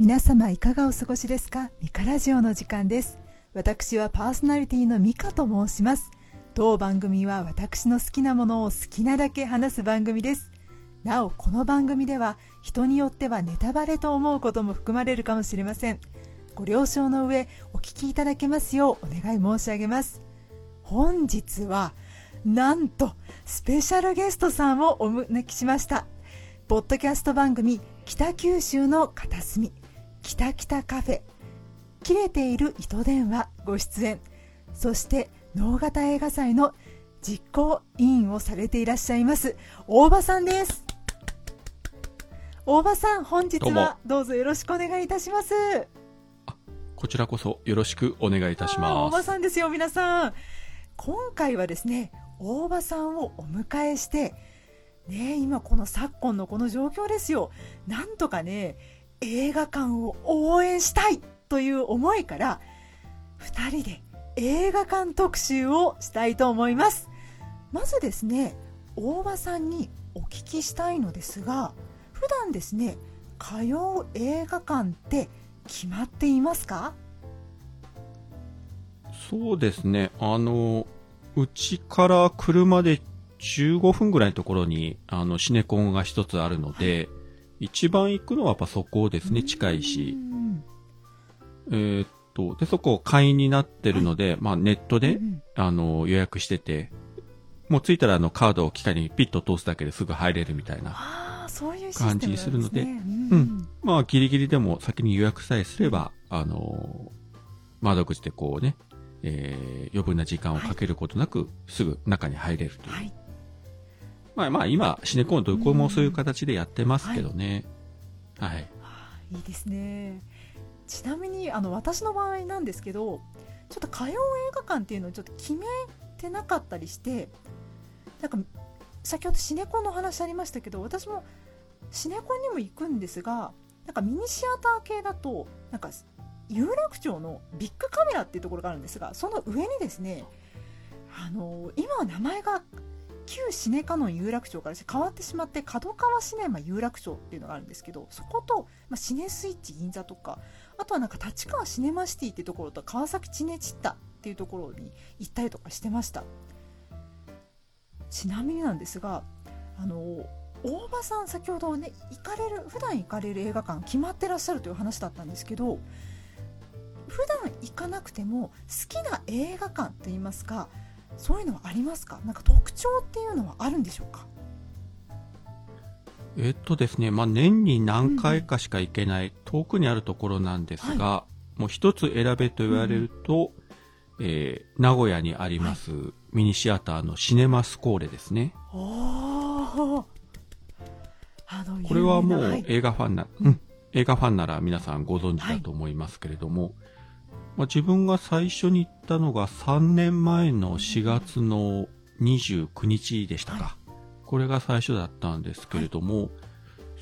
皆様いかがお過ごしですか？ミカラジオの時間です。私はパーソナリティのミカと申します。当番組は私の好きなものを好きなだけ話す番組です。なおこの番組では人によってはネタバレと思うことも含まれるかもしれません。ご了承の上お聞きいただけますようお願い申し上げます。本日はなんとスペシャルゲストさんをお招きしました。ポッドキャスト番組北九州の片隅。北北カフェ。切れている糸電話。ご出演。そして能形映画祭の実行委員をされていらっしゃいます。大場さんです。大場さん本日はどうぞよろしくお願いいたします。こちらこそよろしくお願いいたします。大場さんですよ皆さん。今回はですね大場さんをお迎えしてね今この昨今のこの状況ですよ。なんとかね映画館を応援したいという思いから2人で映画館特集をしたいと思います。まずですね大場さんにお聞きしたいのですが普段ですね通う映画館って決まっていますか？そうですね。あのうちから車で15分ぐらいのところにあのシネコンが一つあるので、一番行くのはやっぱそこですね、近いし。えー、っと、で、そこ会員になってるので、はい、まあネットで、あの、予約してて、もう着いたらあのカードを機械にピッと通すだけですぐ入れるみたいな感じにするので、うでね、うん。まあギリギリでも先に予約さえすれば、あの、窓口でこうね、えー、余分な時間をかけることなく、すぐ中に入れるという。はいまあまあ今、シネコンどこもそういう形でやってますけどね。はい。い、いですね。ちなみに、あの、私の場合なんですけど、ちょっと通う映画館っていうのをちょっと決めてなかったりして、なんか、先ほどシネコンの話ありましたけど、私もシネコンにも行くんですが、なんかミニシアター系だと、なんか、有楽町のビッグカメラっていうところがあるんですが、その上にですね、あの今は名前が旧シネカノン有楽町から変わってしまって角川シネマ有楽町っていうのがあるんですけどそこと、まあ、シネスイッチ銀座とかあとはなんか立川シネマシティってところと川崎チネチッタっていうところに行ったりとかしてました。ちなみになんですがあの大場さん先ほどね行かれる普段行かれる映画館決まってらっしゃるという話だったんですけど普段行かなくても好きな映画館といいますかそういうのはありますか？なんか特徴っていうのはあるんでしょうか？えっとですね、まあ、年に何回かしか行けない、遠くにあるところなんですが、はい、もう一つ選べと言われると、うん、えー、名古屋にあります、はい、ミニシアターのシネマスコーレですね。これはもう映画ファンな、うん、映画ファンなら皆さんご存知だと思いますけれども、まあ、自分が最初に行ったのが3年前の4月の29日でしたか。はい、これが最初だったんですけれども、はい、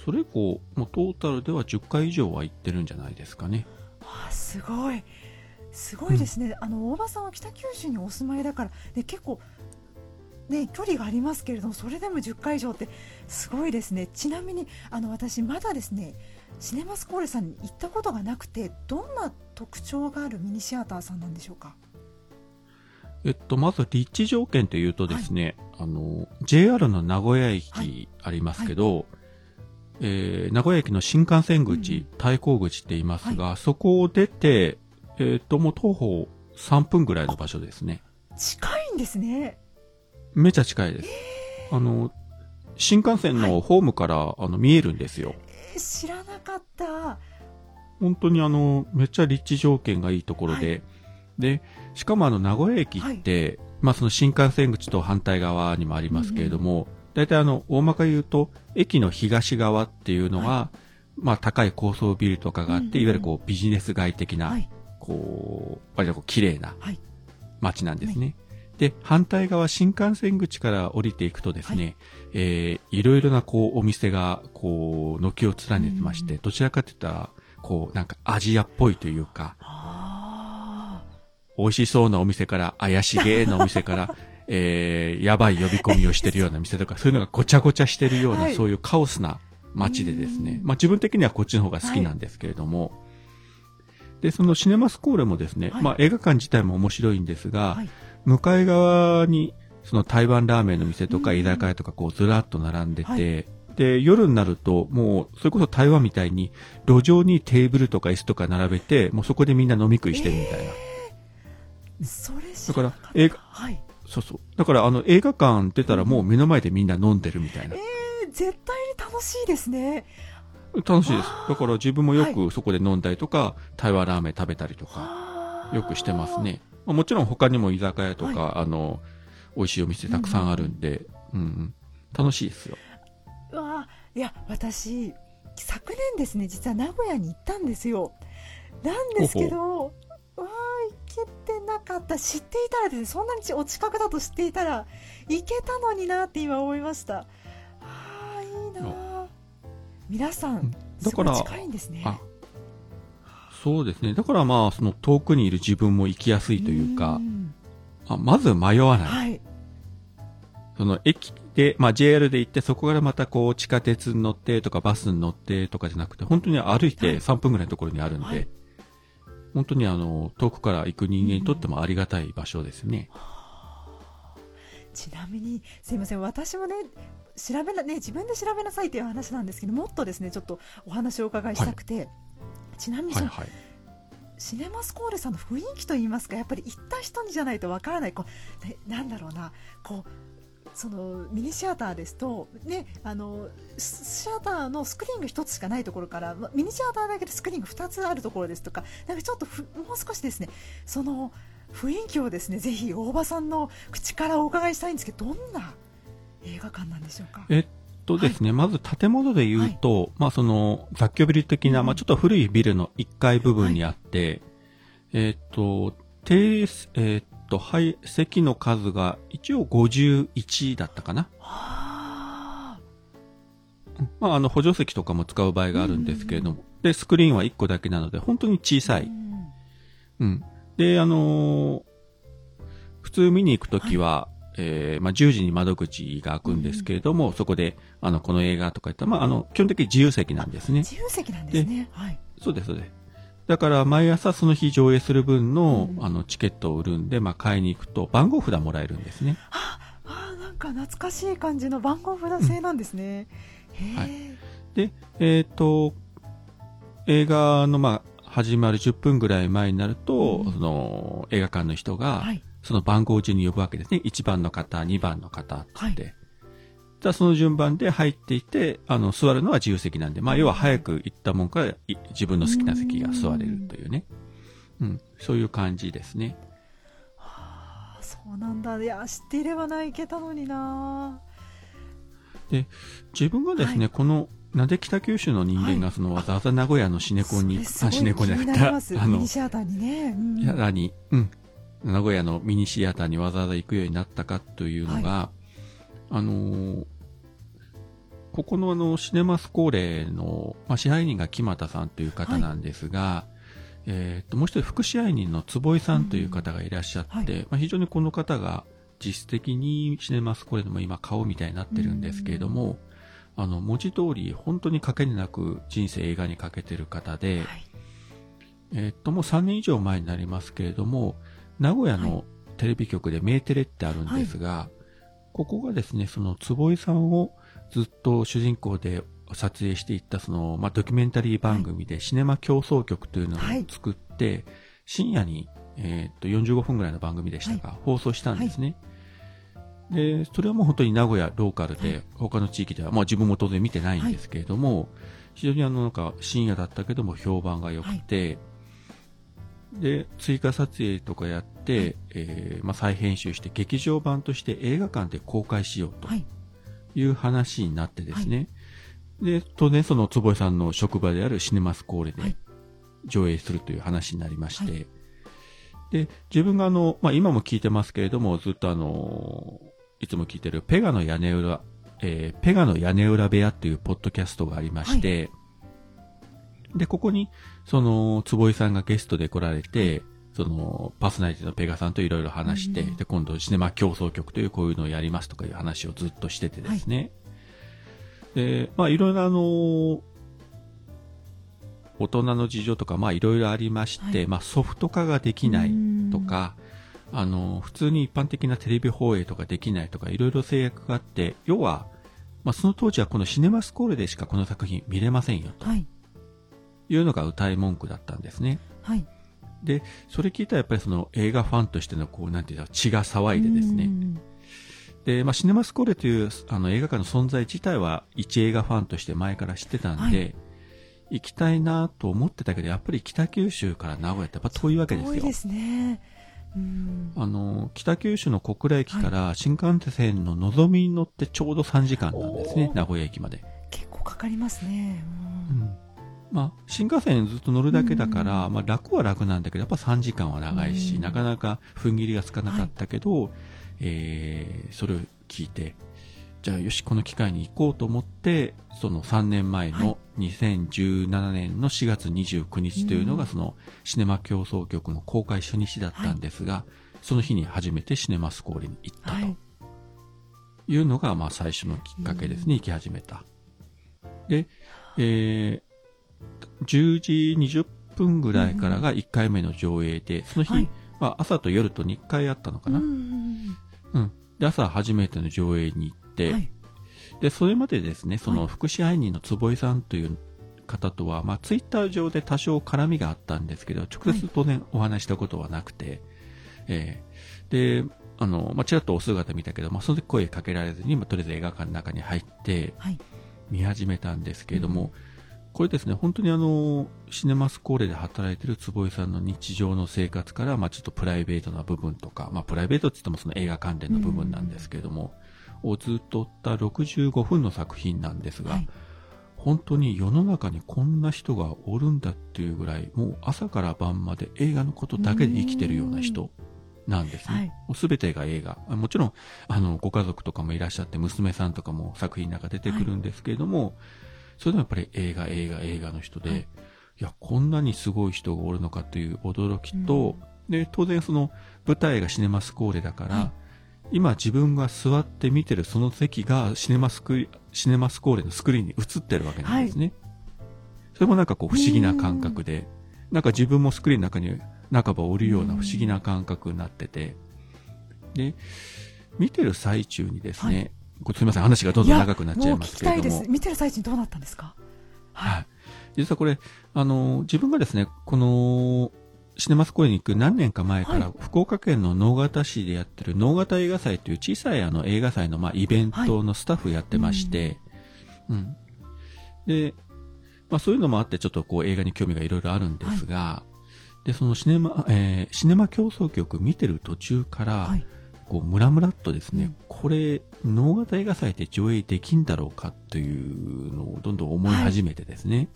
それ以降、もうトータルでは10回以上は行ってるんじゃないですかね。あすごい。すごいですね。うん、あの、大場さんは北九州にお住まいだから、ね、結構、ね、距離がありますけれども、それでも10回以上ってすごいですね。ちなみに、あの、私、まだですね、シネマスコーレさんに行ったことがなくてどんな特徴があるミニシアターさんなんでしょうか？えっと、まず立地条件というとですね、はい、あの、JR の名古屋駅ありますけど、はい。はい、えー、名古屋駅の新幹線口、うん、対向口って言いますが、そこを出て、えっ、と、もう徒歩3分ぐらいの場所ですね。近いんですね。めちゃ近いです。あの、新幹線のホームから、あの、見えるんですよ。知らなかった。本当にあの、めっちゃ立地条件がいいところで、はい、で、しかもあの、名古屋駅って、はい、まあその新幹線口と反対側にもありますけれども、大、体、あの、大まか言うと、駅の東側っていうのは、はい、まあ高い高層ビルとかがあって、いわゆるこうビジネス街的な、こう、割とこう綺麗な街なんですね。で、反対側、新幹線口から降りていくとですね、はい、えー、いろいろなこう、お店が、こう、軒を連ねてまして、どちらかといったら、こう、なんかアジアっぽいというか、美味しそうなお店から、怪しげなお店から、えー、やばい呼び込みをしてるような店とか、そういうのがごちゃごちゃしてるような、はい、そういうカオスな街でですね。う。ん。まあ自分的にはこっちの方が好きなんですけれども、で、そのシネマスコーレもですね、はい。まあ映画館自体も面白いんですが、はい。向かい側に、その台湾ラーメンの店とかうん居酒屋とかこうずらっと並んでて、はい。で、夜になるともう、それこそ台湾みたいに路上にテーブルとか椅子とか並べて、もうそこでみんな飲み食いしてるみたいな。それ知だから映画はい。そうそう。だからあの映画館出たらもう目の前でみんな飲んでるみたいな。えー絶対に楽しいですね。楽しいです。だから自分もよはくそこで飲んだりとか、台湾ラーメン食べたりとか、よくしてますね。まあもちろん他にも居酒屋とか、あの、美味しいお店たくさんあるんで、うん、うん、楽しいですよ。うわいや私昨年ですね実は名古屋に行ったんですよ。なんですけどうわー行けてなかった。知っていたらですねそんなにお近くだと知っていたら行けたのになって今思いました。あーいいなー。皆さんだから近いんですね。あそうですね。だからまあ、その遠くにいる自分も行きやすいというか、んあまず迷わない。はい。その駅で、まあ JR で行って、そこからまたこう地下鉄に乗ってとかバスに乗ってとかじゃなくて、本当に歩いはい。て3分ぐらいのところにあるんで、はい。本当にあの、遠くから行く人間にとってもありがたい場所ですね。ちなみにすいません。私もね調べなね自分で調べなさいという話なんですけどもっとですねちょっとお話をお伺いしたくて、ちなみにその、はいはい。シネマスコーレさんの雰囲気といいますかやっぱり行った人にじゃないとわからないこう、ね、なんだろうなこうそのミニシアターですと、ね、あのシアターのスクリーンが1つしかないところからミニシアターだけでスクリーンが2つあるところですとかなんかちょっともう少しですねその雰囲気をですねぜひ大場さんの口からお伺いしたいんですけどどんな映画館なんでしょうか？えっとですね、まず建物で言うと、まあその雑居ビル的な、うん。まあちょっと古いビルの1階部分にあって、えっと、定、えっと、はい、席の数が一応51だったかな。はあ。まああの補助席とかも使う場合があるんですけれども、で、スクリーンは1個だけなので、本当に小さい。うん。うん。で、あのー普通見に行くときは、えーまあ、10時に窓口が開くんですけれども、そこで、あの、この映画とか言ったら、まあ、あの、基本的に自由席なんですね。自由席なんですね。はい。そうです、そうです。だから、毎朝その日上映する分の、うんあの、チケットを売るんで、まあ、買いに行くと、番号札もらえるんですね。ああなんか懐かしい感じの番号札制なんですね。へえ、はいで、えっ、と、映画の、まあ、始まる10分ぐらい前になると、うんその、映画館の人が、はい。その番号順に呼ぶわけですね。1番の方、2番の方って。はじゃあその順番で入っていって、あの、座るのは自由席なんで、まあ、要は早く行ったもんから、い自分の好きな席が座れるというね。うん、そういう感じですね。はあそうなんだ。いや、知っていればな、行けたのにな。自分がですね、はこの、なんで北九州の人間がそのわざわざ名古屋のシネコンに、あシネコンじゃなシアターにね。うんに、うん、名古屋のミニシアターにわざわざ行くようになったかというのが、あのーここのあの、シネマスコーレの、まあ、支配人が木俣さんという方なんですが、えっと、もう一人副支配人の坪井さんという方がいらっしゃって、うんはい。まあ、非常にこの方が実質的にシネマスコーレのも今顔みたいになってるんですけれども、あの、文字通り本当にかけになく人生映画にかけてる方で、はい。えーっと、もう3年以上前になりますけれども、名古屋のテレビ局でメーテレってあるんですが、ここがですね、その坪井さんをずっと主人公で撮影していったその、まあ、ドキュメンタリー番組でシネマ競争局というのをはい。作って、深夜に、えーっと、45分ぐらいの番組でしたが、放送したんですね。で、それはもう本当に名古屋ローカルで、はい。他の地域では、まあ自分も当然見てないんですけれども、非常にあの、なんか深夜だったけども評判が良くて、で、追加撮影とかやって、はい。えーまあ再編集して劇場版として映画館で公開しようとはい。いう話になってですね、で、当然その坪井さんの職場であるシネマスコーレではい。上映するという話になりまして、はい。で、自分があの、まあ、今も聞いてますけれども、ずっとあの、いつも聞いてるペガの屋根裏、えーペガの屋根裏部屋っていうポッドキャストがありまして、で、ここに、その、坪井さんがゲストで来られて、その、パーソナリティのペガさんといろいろ話して、うんで、今度シネマ競争局というこういうのをやりますとかいう話をずっとしててですね。で、まあいろいろあの、大人の事情とか、まあいろいろありまして、はい、まあソフト化ができないとか、あの、普通に一般的なテレビ放映とかできないとか、いろいろ制約があって、要は、まあその当時はこのシネマスコールでしかこの作品見れませんよと。はい。いうのが歌い文句だったんですね。はい。で、それ聞いたらやっぱりその映画ファンとしてのこう、なんていうか、血が騒いでですね。で、まあ、シネマスコーレというあの映画館の存在自体は一映画ファンとして前から知ってたんで、はい、行きたいなと思ってたけど、やっぱり北九州から名古屋ってやっぱ遠いわけですよ。遠いですね。あの、北九州の小倉駅から新幹線ののぞみに乗ってちょうど3時間なんですね、名古屋駅まで。結構かかりますね。うん、まあ、新幹線ずっと乗るだけだから、まあ、楽は楽なんだけど、やっぱ3時間は長いし、なかなか踏ん切りがつかなかったけど、はい、えー、それを聞いて、じゃあよし、この機会に行こうと思って、その3年前の2017年の4月29日というのが、そのシネマ競争局の公開初日だったんですが、その日に初めてシネマスコールに行ったとい。うのが、まあ最初のきっかけですね、行き始めた。で、えー、10時20分ぐらいからが1回目の上映で、その日、は朝と夜と2回あったのかな。うん。で、朝初めての上映に行って、はい、で、それまでですね、その福祉愛人の坪井さんという方とは、まあ、ツイッター上で多少絡みがあったんですけど、直接当然お話したことはなくて、はい、えー、で、あの、まあ、ちらっとお姿見たけど、まあ、その時声かけられずに、まあ、とりあえず映画館の中に入って、見始めたんですけれども、はいこれですね、本当にあの、シネマスコーレで働いてる坪井さんの日常の生活から、まあちょっとプライベートな部分とか、まあプライベートって言ってもその映画関連の部分なんですけれども、をずっとった65分の作品なんですが、はい、本当に世の中にこんな人がおるんだっていうぐらい、もう朝から晩まで映画のことだけで生きてるような人なんですね。す、べ、てが映画。もちろん、あの、ご家族とかもいらっしゃって、娘さんとかも作品の中出てくるんですけれども、はいそれでもやっぱり映画、映画、映画の人で、はい、いや、こんなにすごい人がおるのかという驚きと、うん、で、当然その舞台がシネマスコーレだから、はい、今自分が座って見てるその席がシネマスク、シネマスコーレのスクリーンに映ってるわけなんですね。はい、それもなんかこう不思議な感覚で、なんか自分もスクリーンの中に半ばおるような不思議な感覚になってて、で、見てる最中にですね、すみません、話がどんどん長くなっちゃいますけれども。も見てる最中にどうなったんですか？はい。実はこれ、あの、自分がですね、この、シネマス公園に行く何年か前から、はい、福岡県の直方市でやってる直方映画祭という小さいあの映画祭のまあイベントのスタッフやってまして、はい、うん、で、まあそういうのもあってちょっとこう映画に興味がいろいろあるんですが、はい、で、そのシネマ、えー、シネマ競争局見てる途中から、こう、ムラムラっとですね、うん、これ、能型映画祭で上映できんだろうかというのをどんどん思い始めてですね、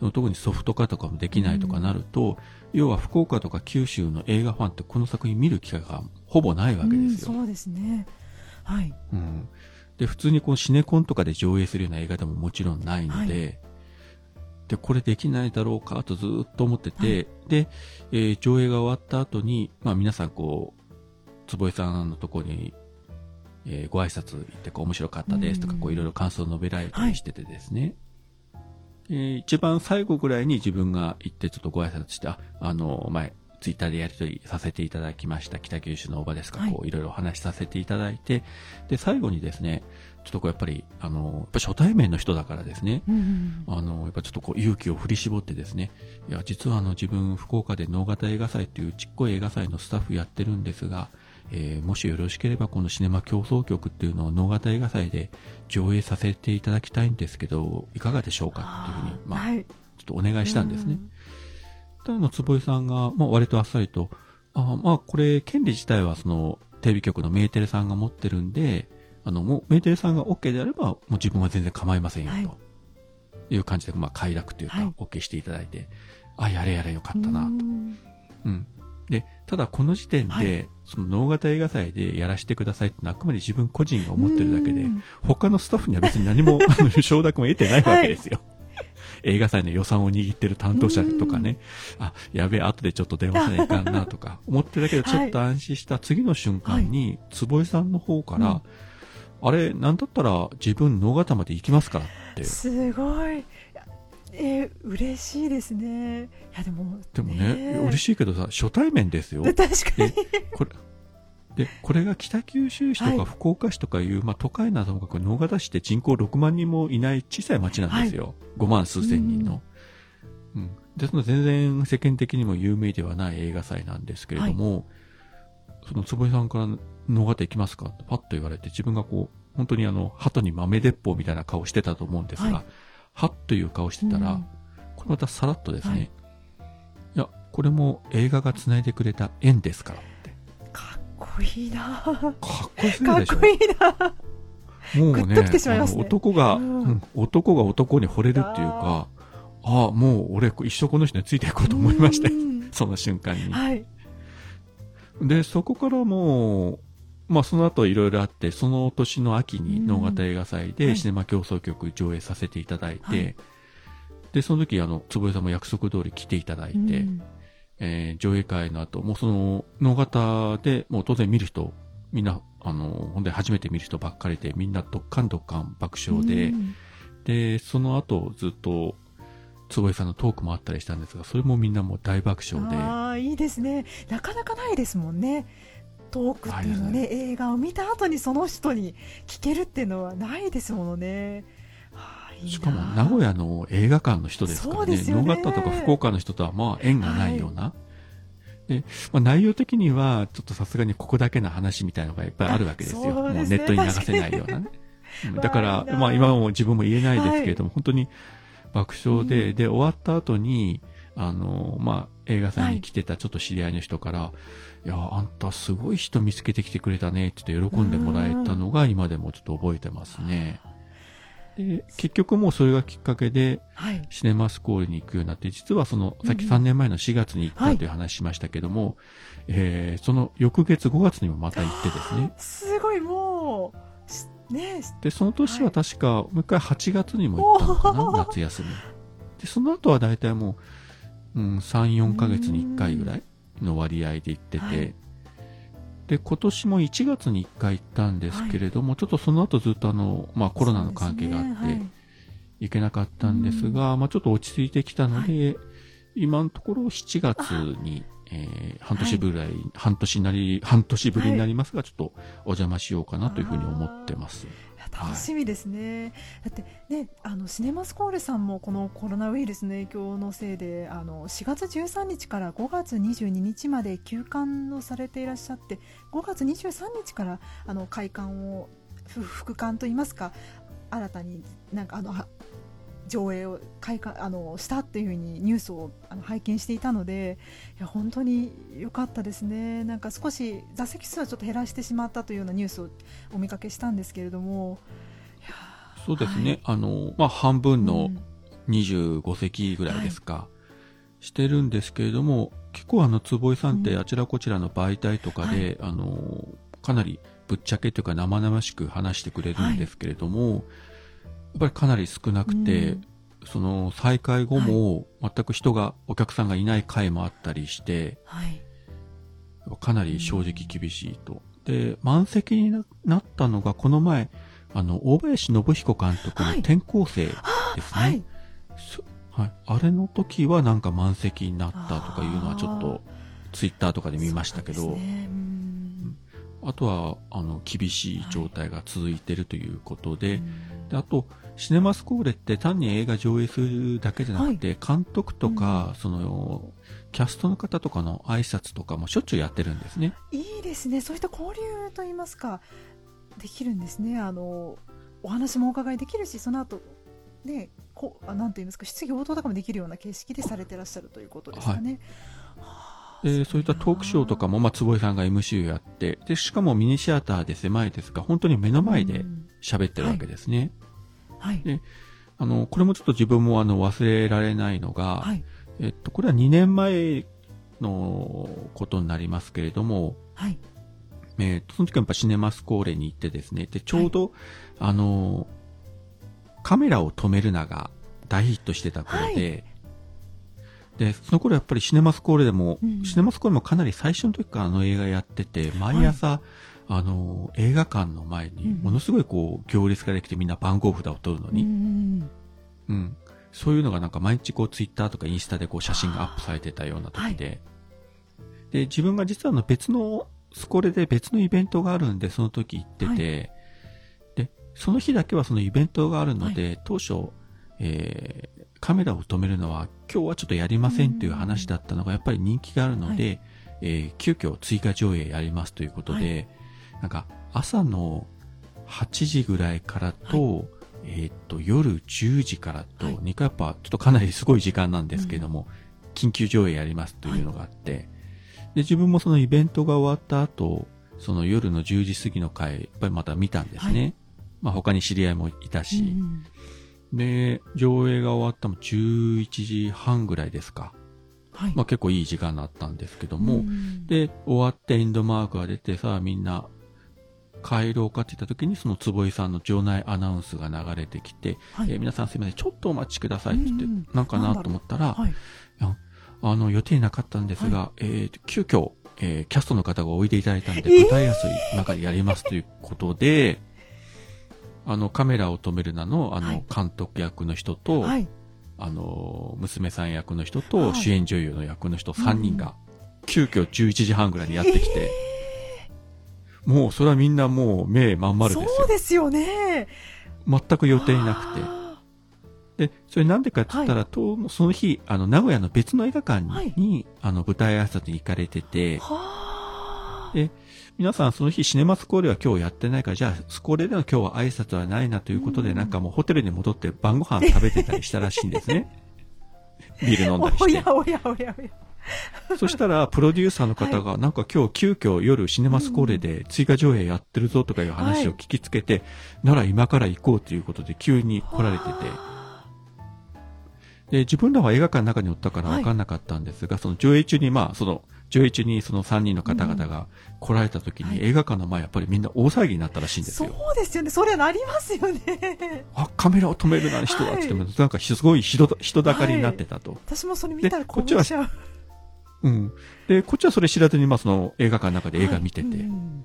はい、特にソフト化とかもできないとかなると、うん、要は福岡とか九州の映画ファンってこの作品見る機会がほぼないわけですよ。うん、そうですね。はい。うん。で、普通にこうシネコンとかで上映するような映画でももちろんないので、はい、で、これできないだろうかとずっと思ってて、はい、で、えー、上映が終わった後に、まあ皆さんこう、坪井さんのところに、えー、ご挨拶行ってこう面白かったですとか、こういろいろ感想を述べられたりしててですね。はい、えー、一番最後ぐらいに自分が行ってちょっとご挨拶して、あ、あの、前、ツイッターでやり取りさせていただきました北九州のおばですか、はい、こういろいろお話しさせていただいて、で、最後にですね、ちょっとこうやっぱり、あの、やっぱ初対面の人だからですね、うんうん、あの、やっぱちょっとこう勇気を振り絞ってですね、いや、実はあの自分福岡で能型映画祭っていうちっこい映画祭のスタッフやってるんですが、えー、もしよろしければこのシネマ競争局っていうのを能型映画祭で上映させていただきたいんですけど、いかがでしょうか？っていうふうに、まあ、はい、ちょっとお願いしたんですね。ただの坪井さんが、まあ、割とあっさりと、あまあ、これ、権利自体はその、テレビ局のメーテレさんが持ってるんで、あの、もう、メーテレさんが OK であれば、もう自分は全然構いませんよ、という感じで、まあ、快楽というか、OK していただいて、あ、やれやれよかったな、と。うん。で、ただこの時点で、はい、その能型映画祭でやらせてくださいってのはあくまで自分個人が思ってるだけで、他のスタッフには別に何も、あの、承諾も得てないわけですよ。はい。映画祭の予算を握ってる担当者とかね、あ、やべえ、後でちょっと電話しないかんなとか 思ってるだけど、ちょっと安心した次の瞬間に、坪井さんの方から、あれ、なんだったら自分、野方まで行きますか？らって。すごいえー、嬉しいですねいやでもでもね、嬉しいけどさ、初対面ですよ。確かにこれ、で、これが北九州市とはいか福岡市とかいう、まあ都会などもかく、野方市って人口6万人もいない小さい町なんですよ。5万数千人の。うん。ですので全然世間的にも有名ではない映画祭なんですけれども、その坪井さんから野方行きますか？ってパッと言われて、自分がこう、本当にあの、鳩に豆鉄砲みたいな顔してたと思うんですが、はいはっという顔してたら、うん。これまたさらっとですね、はい。い、や、これも映画が繋いでくれた縁ですからって。かっこいいな。かかっこよすぎるでしょ？っこいいな。もうね、ね。男が、ううんん男が男に惚れるっていうか、ああ、もう俺一生この人についていこうと思いましたよ。うん。その瞬間に。はい。で、そこからもう、まあその後いろいろあって、その年の秋にうん。能形映画祭はい。でシネマ競争局上映させていただいて、はい。で、その時あの、坪井さんも約束通り来ていただいて、うん。えー上映会の後、もうその、能形で、もう当然見る人、みんな、あの、本当に初めて見る人ばっかりで、みんなドッカンドッカン爆笑で、うん。で、その後ずっと、坪井さんのトークもあったりしたんですが、それもみんなもう大爆笑で、ああいいですね。なかなかないですもんねトークっていうのはない。ね映画を見た後にその人に聞けるっていうのはないですものね。あーいいなしかも名古屋の映画館の人ですからね、そうですよね。とか福岡の人とはまあ縁がないような。で、まあ、内容的には、ちょっとさすがにここだけの話みたいなのがいっぱいあるわけですよ。すねもうネットに流せないような。ね。うんだからまあ今はもう自分も言えないですけれども、本当に爆笑で、うん。で、終わった後に、あの、まあ、映画祭に来てたちょっと知り合いの人から、い、や、あんたすごい人見つけてきてくれたね、って言って喜んでもらえたのが今でもちょっと覚えてますね。で、結局もうそれがきっかけで、はい。シネマスコールに行くようになって、実はその、さっきうん。3年前の4月に行ったという話しましたけども、えーその翌月5月にもまた行ってですね。すごいもうしねで、その年は確か、もう一回8月にも行ったのかな、夏休み。で、その後は大体もう、うん、3、4ヶ月に1回ぐらいの割合で行ってて、はい。で、今年も1月に1回行ったんですけれども、ちょっとその後ずっとあの、まあコロナの関係があって、行けなかったんですが、まあちょっと落ち着いてきたので、今のところ7月に、えー半年ぶり、半年なり、半年ぶりになりますが、ちょっとお邪魔しようかなというふうに思ってます。楽しみですね、だってねあのシネマスコールさんもこのコロナウイルスの影響のせいであの4月13日から5月22日まで休館をされていらっしゃって5月23日からあの開館を復館といいますか新たになんかあの上映を開館あのしたっていうふうにニュースをあの拝見していたのでいや本当に良かったですね。なんか少し座席数はちょっと減らしてしまったというようなニュースをお見かけしたんですけれども。そうですね。はい。あの、まあ半分うのん25席ぐらいですか、してるんですけれども、結構あの、坪井さんってうん。あちらこちらの媒体とかで、あの、かなりぶっちゃけというか生々しく話してくれるんですけれども、ぱりかなり少なくて、うん。その再開後も全く人が、お客さんがいない回もあったりして、はい。かなり正直厳しいと。で、満席にななったのがこの前、あの、大林信彦監督のはい。転校生ですね。はい。そはい。あれの時はなんか満席になったとかいうのはちょっと、ツイッターとかで見ましたけど、ね。うん。あとは、あの、厳しい状態が続いてるということで、うん。であと、シネマスコーレって単に映画上映するだけじゃなくて、監督とか、その、キャストの方とかの挨拶とかもしょっちゅうやってるんですね。いいですね。そういった交流といいますかできるんですね。あのお話もお伺いできるしその後ねこうあなんて言いますか質疑応答とかもできるような形式でされてらっしゃるということですかね、はあで、そういったトークショーとかも、まあ、坪井さんが MC をやって、で、しかもミニシアターで狭いですが、本当に目の前でうん。喋ってるわけですね。はいであの、これもちょっと自分もあの、忘れられないのが、はい。えっと、これは2年前のことになりますけれども、はい。えーとその時はやっぱシネマスコーレに行ってですね、で、ちょうど、あの、カメラを止めるなが大ヒットしてた頃で、で、その頃やっぱりシネマスコーレでも、うん。シネマスコーレもかなり最初の時からあの映画やってて、毎朝、あの、映画館の前に、うん。ものすごいこう、行列ができてみんな番号札を取るのうに、んうん。そういうのがなんか毎日こう、ツイッターとかインスタでこう、写真がアップされてたような時で、で、自分が実はあの別の、スコレで別のイベントがあるんで、その時行ってて、で、その日だけはそのイベントがあるので、当初、えーカメラを止めるのは今日はちょっとやりませんという話だったのがやっぱり人気があるので、えー急遽追加上映やりますということで、なんか朝の8時ぐらいからと、えーっと、夜10時からと、はい。2回やっぱちょっとかなりすごい時間なんですけども、緊急上映やりますというのがあって、で、自分もそのイベントが終わった後、その夜の10時過ぎの回、やっぱりまた見たんですね。はい。まあ他に知り合いもいたし、うんで、上映が終わったの11時半ぐらいですか。はい。まあ結構いい時間だったんですけども、うん。で、終わってエンドマークが出てさあみんな帰ろうかって言った時にその坪井さんの場内アナウンスが流れてきて、はい。えー皆さんすいません、ちょっとお待ちくださいって言って、うん。なんかなと思ったら、はい。あの予定なかったんですが、えー急遽、えーキャストの方がおいでいただいたんで、えー。舞台やすい中でやりますということで、あの、カメラを止めるなの、あの、はい。監督役の人と、はい。あの、娘さん役の人と、はい。主演女優の役の人3人が、急遽11時半ぐらいにやってきて、もうそれはみんなもう目まん丸ですよ。そうですよね。全く予定なくて。あで、それなんでかって言ったら、とその日、あの、名古屋の別の映画館に、はいあの、舞台挨拶に行かれてて。で、皆さんその日シネマスコーレは今日やってないから、じゃあスコーレでの今日は挨拶はないなということで、うんなんかもうホテルに戻って晩ご飯食べてたりしたらしいんですね。ビール飲んだりしておや。おやおやおや。そしたら、プロデューサーの方が、なんか今日急遽夜シネマスコーレで追加上映やってるぞとかいう話を聞きつけて、なら今から行こうということで急に来られてて、で、自分らは映画館の中におったから分かんなかったんですが、その上映中に、まあ、その、上映中にその3人の方々が来られた時に、はい。映画館の前やっぱりみんな大騒ぎになったらしいんですそうよ。ですよね。それなりますよね。あ、カメラを止めるな人だって言ってなんかすごい人だ人だかりになってたと。私もそれ見たらでこっちはう。うん。で、こっちはそれ知らずに、まあ、その映画館の中で映画見てて、はいうん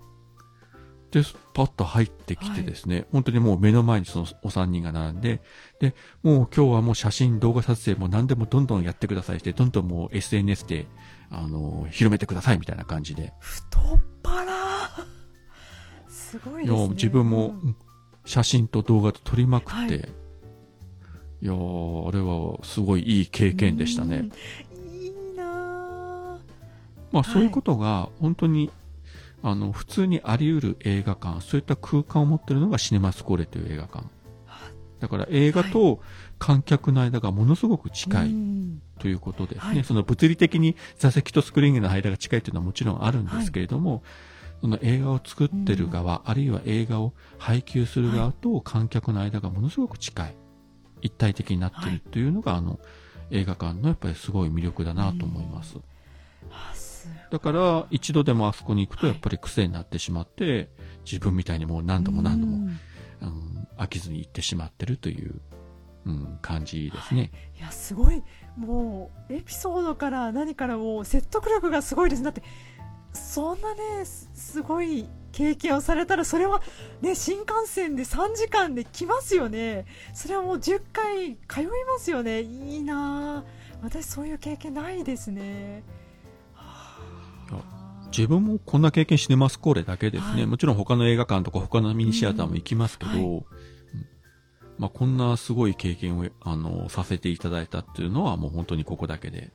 で、パッと入ってきてですね、本当にもう目の前にそのお三人が並んで、で、もう今日はもう写真、動画撮影も何でもどんどんやってくださいして、どんどんもう SNS で、あの、広めてくださいみたいな感じで。太っ腹。すごいですね。自分も写真と動画と撮りまくって、はいい、やー、あれはすごいいい経験でしたね。まあそういうことが本当に、あの、普通にあり得る映画館、そういった空間を持ってるのがシネマスコーレという映画館。だから映画と観客の間がものすごく近いうんということですね。はいその物理的に座席とスクリーンの間が近いというのはもちろんあるんですけれども、その映画を作ってる側、あるいは映画を配給する側と観客の間がものすごく近い。一体的になってるというのが、あの、映画館のやっぱりすごい魅力だなと思いますだから、一度でもあそこに行くとはい。やっぱり癖になってしまって、自分みたいにもう何度も何度も、うん。うん飽きずに行ってしまってるという、うん、感じですね。い。やすごい。もうエピソードから何からもう説得力がすごいです。だってそんなねすすごい経験をされたらそれはね新幹線で3時間で来ますよね。それはもう10回通いますよね。いいなあ私そういう経験ないですね。はあ自分もこんな経験シネマスコーレだけですね。はい。もちろん他の映画館とか他のミニシアターも行きますけど、うんはいうん。まあこんなすごい経験を、あの、させていただいたっていうのはもう本当にここだけで。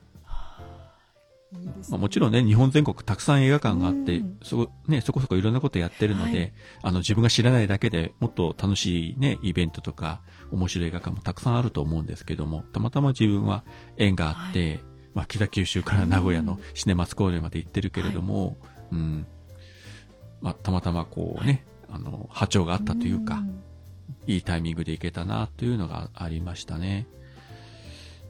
いいですまあもちろんね、日本全国たくさん映画館があって、うんそこ、ね、そこそこいろんなことやってるので、はい。あの、自分が知らないだけでもっと楽しいね、イベントとか、面白い映画館もたくさんあると思うんですけども、たまたま自分は縁があって、まあ、北九州から名古屋のシネマスコーレまで行ってるけれども、うん。まあ、たまたまこうね、あの、波長があったというか、ん。いいタイミングで行けたなというのがありましたね。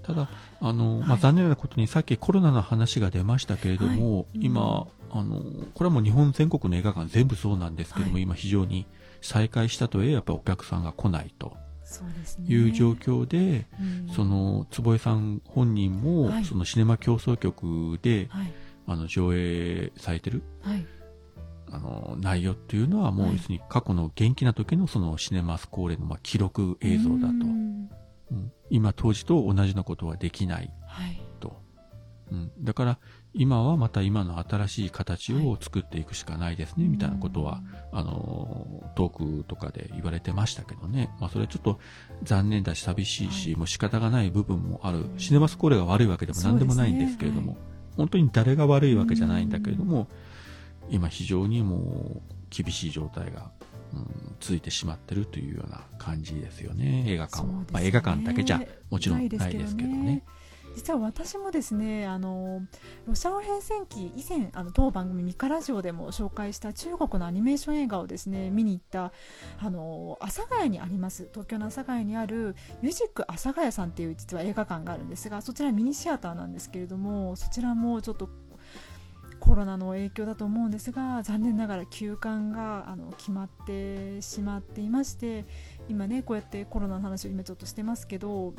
ただ、あの、まあ、はい残念なことにさっきコロナの話が出ましたけれども、はい。うん。今、あの、これはもう日本全国の映画館全部そうなんですけども、はい。今非常に再開したとはいえ、やっぱりお客さんが来ないという状況で、うん。その、坪井さん本人も、はい。そのシネマ競争局で、はい。あの、上映されてるはい。あの、内容っていうのはもうはい。要するに過去の元気な時のそのシネマスコーレのまあ記録映像だと。うん。うん。今当時と同じようなことはできないはい。と。うん、だから今はまた今の新しい形を作っていくしかないですね、みたいなことは、あの、トークとかで言われてましたけどね。まあそれちょっと残念だし寂しいし、はいもう仕方がない部分もある。うんシネマスコーレが悪いわけでも何でもないんですけれども、本当に誰が悪いわけじゃないんだけれども、今非常にもう厳しい状態が、うん、続いてしまってるというような感じですよね、映画館は。ねまあ映画館だけじゃもちろんないですけどね。実は私もですねあのロシア語変遷期以前あの当番組「ミカラジオ」でも紹介した中国のアニメーション映画をですね見に行ったあの阿佐ヶ谷にあります。東京の阿佐ヶ谷にあるミュージック阿佐ヶ谷さんっていう実は映画館があるんですがそちらミニシアターなんですけれどもそちらもちょっとコロナの影響だと思うんですが残念ながら休館があの決まってしまっていまして今ねこうやってコロナの話を今ちょっとしてますけど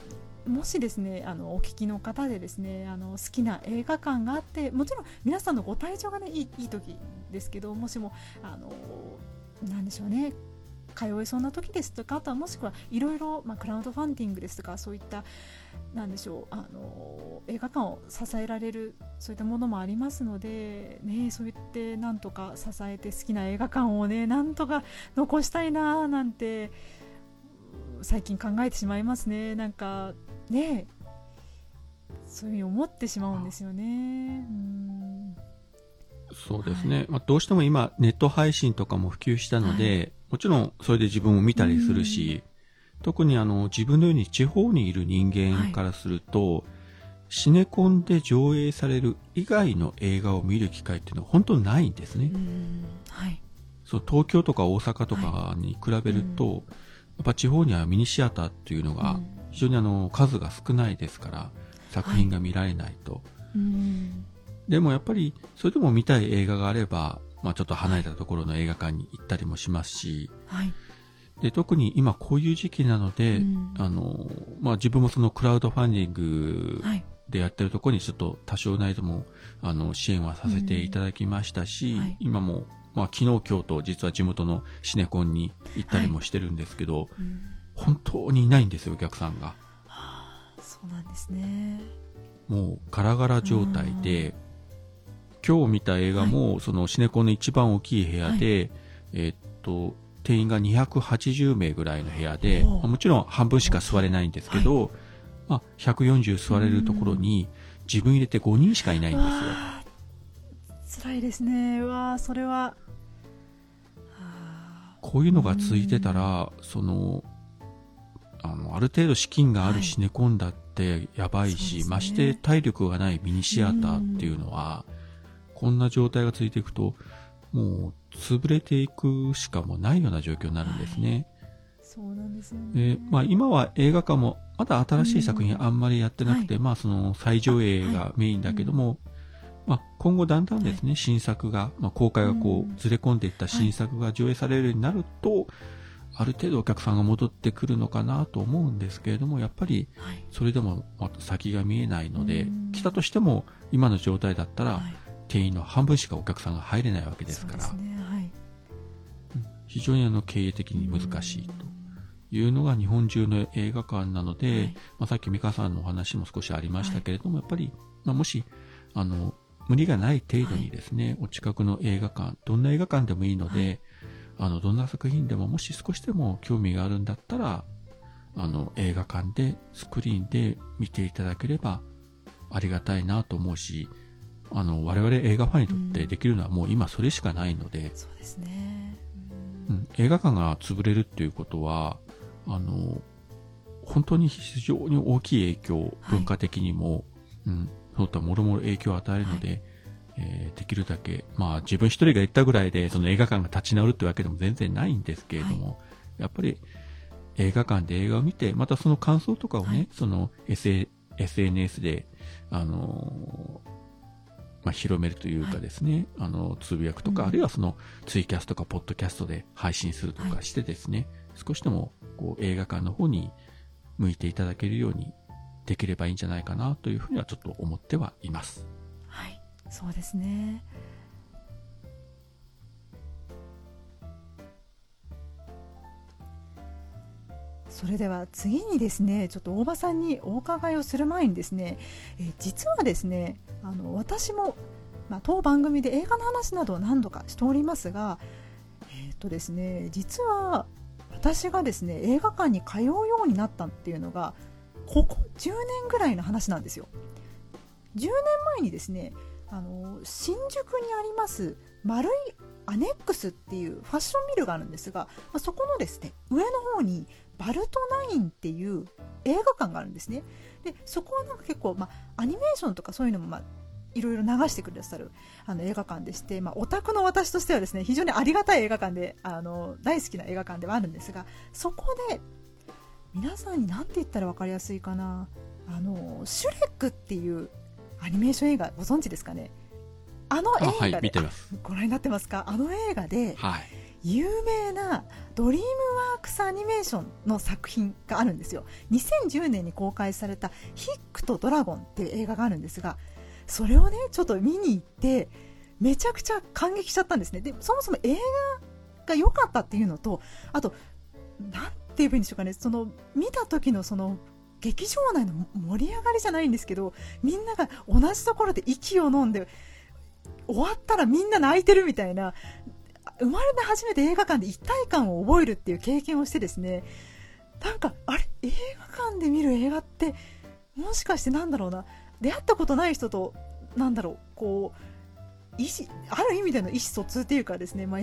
もしですねあのお聞きの方でですねあの好きな映画館があってもちろん皆さんのご体調がねいいいい時ですけどもしもあのなんでしょうね通えそうな時ですとかあとはもしくはいろいろクラウドファンディングですとかそういったなんでしょうあの映画館を支えられるそういったものもありますので、ね、そう言ってなんとか支えて好きな映画館をねなんとか 残したいななんて最近考えてしまいますね。なんかね。そういうふうに思ってしまうんですよね。うん。そうですね。まあ、どうしても今、ネット配信とかも普及したので、もちろんそれで自分を見たりするし、特にあの、自分のように地方にいる人間からすると、シネコンで上映される以外の映画を見る機会っていうのは本当にないんですね。うん。はい。そう東京とか大阪とかに比べると、はやっぱ地方にはミニシアターっていうのがうん非常にあの数が少ないですから、作品が見られないと。うん。でもやっぱり、それでも見たい映画があれば、まあちょっと離れたところの映画館に行ったりもしますし、はい。で、特に今こういう時期なので、うん。あの、まあ自分もそのクラウドファンディングはい。でやってるところにちょっと多少なりとも、あの、支援はさせていただきましたし、うん。はい。今も、まあ昨日今日と実は地元のシネコンに行ったりもしてるんですけど、うん本当にいないんですよ、お客さんが。そうなんですね。もうガラガラ状態で、今日見た映画も、そのシネコンの一番大きい部屋で、えーっと、定員が280名ぐらいの部屋で、まあもちろん半分しか座れないんですけど、まあ、140座れるところに自分入れて5人しかいないんですよ。辛いですね。うわあそれは。あこういうのが続いてたら、その、あの、ある程度資金があるシネコンだってやばいし、ね。まして体力がないミニシアターっていうのは、こんな状態が続いていくと、もう潰れていくしかもないような状況になるんですね。ーそうなんですよね。で、まあ今は映画館もまだ新しい作品あんまりやってなくて、まあその最上映がメインだけども、まあ今後だんだんですね、新作が、まあ公開がこうん。うずれ込んでいった新作が上映されるようになると、ある程度お客さんが戻ってくるのかなと思うんですけれども、やっぱりはい。それでも先が見えないのでうん、来たとしても今の状態だったらはい。定員の半分しかお客さんが入れないわけですから。非常にあの経営的に難しいと。いうのが日本中の映画館なので、はい。まあ、さっき美香さんのお話も少しありましたけれども、やっぱり、まあ、もし、あの、無理がない程度にですね、お近くの映画館、どんな映画館でもいいので、あの、どんな作品でももし少しでも興味があるんだったら、あの、映画館で、スクリーンで見ていただければありがたいなと思うし、あの、我々映画ファンにとってできるのはもう今それしかないので、そうですね。うん、映画館が潰れるっていうことは、あの、本当に非常に大きい影響、はい。文化的にも、うん、そういったもろもろ影響を与えるので、えーできるだけ、まあ自分一人が言ったぐらいで、その映画館が立ち直るってわけでも全然ないんですけれども、やっぱり映画館で映画を見て、またその感想とかをね、はい。その SNS で、あのーまあ、広めるというかですね、あの、つぶやくとか、うん。あるいはそのツイキャスとかポッドキャストで配信するとはい。かしてですね、少しでもこう映画館の方に向いていただけるようにできればいいんじゃないかなというふうにはちょっと思ってはいます。そうですね。それでは次にですねちょっと大場さんにお伺いをする前にですね、え実はですねあの私も、まあ、当番組で映画の話などを何度かしておりますがえっ、ー、とですね実は私がですね映画館に通うようになったっていうのがここ10年ぐらいの話なんですよ。10年前にですねあの新宿にあります丸いアネックスっていうファッションビルがあるんですが、まあ、そこのですね上の方にバルトナインっていう映画館があるんですね。でそこはなんか結構、まあ、アニメーションとかそういうのも、まあ、いろいろ流してくださるあの映画館でして、まあ、オタクの私としてはですね非常にありがたい映画館であの大好きな映画館ではあるんですがそこで皆さんに何て言ったら分かりやすいかなあのシュレックっていうアニメーション映画ご存知ですかね？あの映画で、見てます。ご覧になってますか？あの映画ではい。有名なドリームワークスアニメーションの作品があるんですよ。2010年に公開された「ヒックとドラゴン」っていう映画があるんですがそれをねちょっと見に行ってめちゃくちゃ感激しちゃったんですね。でそもそも映画が良かったっていうのとあとなんて言えばいいんでしょうかね。その見た時のその劇場内の盛り上がりじゃないんですけどみんなが同じところで息を飲んで終わったらみんな泣いてるみたいな生まれて初めて映画館で一体感を覚えるっていう経験をしてですねなんかあれ？映画館で見る映画ってもしかしてなんだろうな？出会ったことない人となんだろうこう意思ある意味での意思疎通っていうかですね、まあ、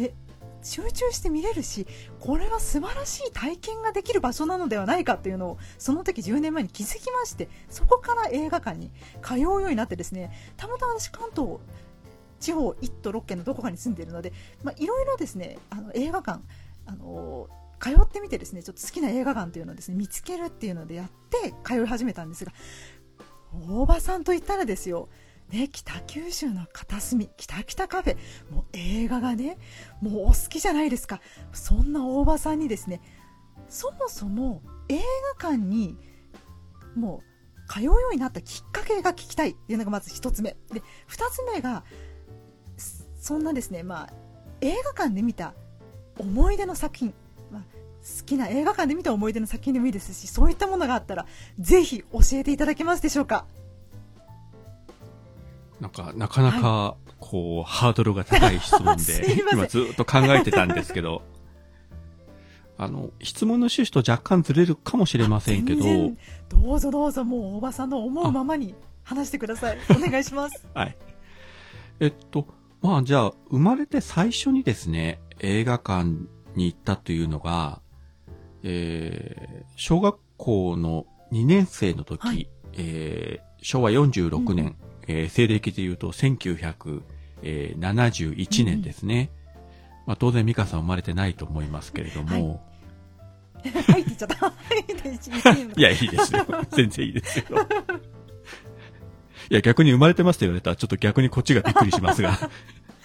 集中して見れるしこれは素晴らしい体験ができる場所なのではないかっていうのをその時10年前に気づきましてそこから映画館に通うようになってですねたまたま私関東地方1都6県のどこかに住んでいるので、いろいろですねあの映画館あの通ってみてですねちょっと好きな映画館というのをですね見つけるっていうのでやって通い始めたんですが大場さんと言ったらですよね、北九州の片隅北北カフェもう映画がねもうお好きじゃないですか。そんな大場さんにですねそもそも映画館にもう通うようになったきっかけが聞きたいっていうのがまず一つ目。で二つ目がそんなですねまあ映画館で見た思い出の作品、まあ、好きな映画館で見た思い出の作品でもいいですしそういったものがあったらぜひ教えていただけますでしょうか。なんか、なかなか、こう、ハードルが高い質問 すで今ずっと考えてたんですけど、あの、質問の趣旨と若干ずれるかもしれませんけど、どうぞどうぞもう大場さんの思うままに話してください。お願いします。はい。えっと、まあじゃあ、生まれて最初にですね、映画館に行ったというのが、えー、小学校の2年生の時、はい。えー昭和46年、うんえー西暦で言うと1971年ですね。まあ当然美香さん生まれてないと思いますけれども、はいはいって言っちゃったは いや、いいですよ。全然いいですよ。いや、逆に生まれてますって言われたら、ちょっと逆にこっちがびっくりしますが。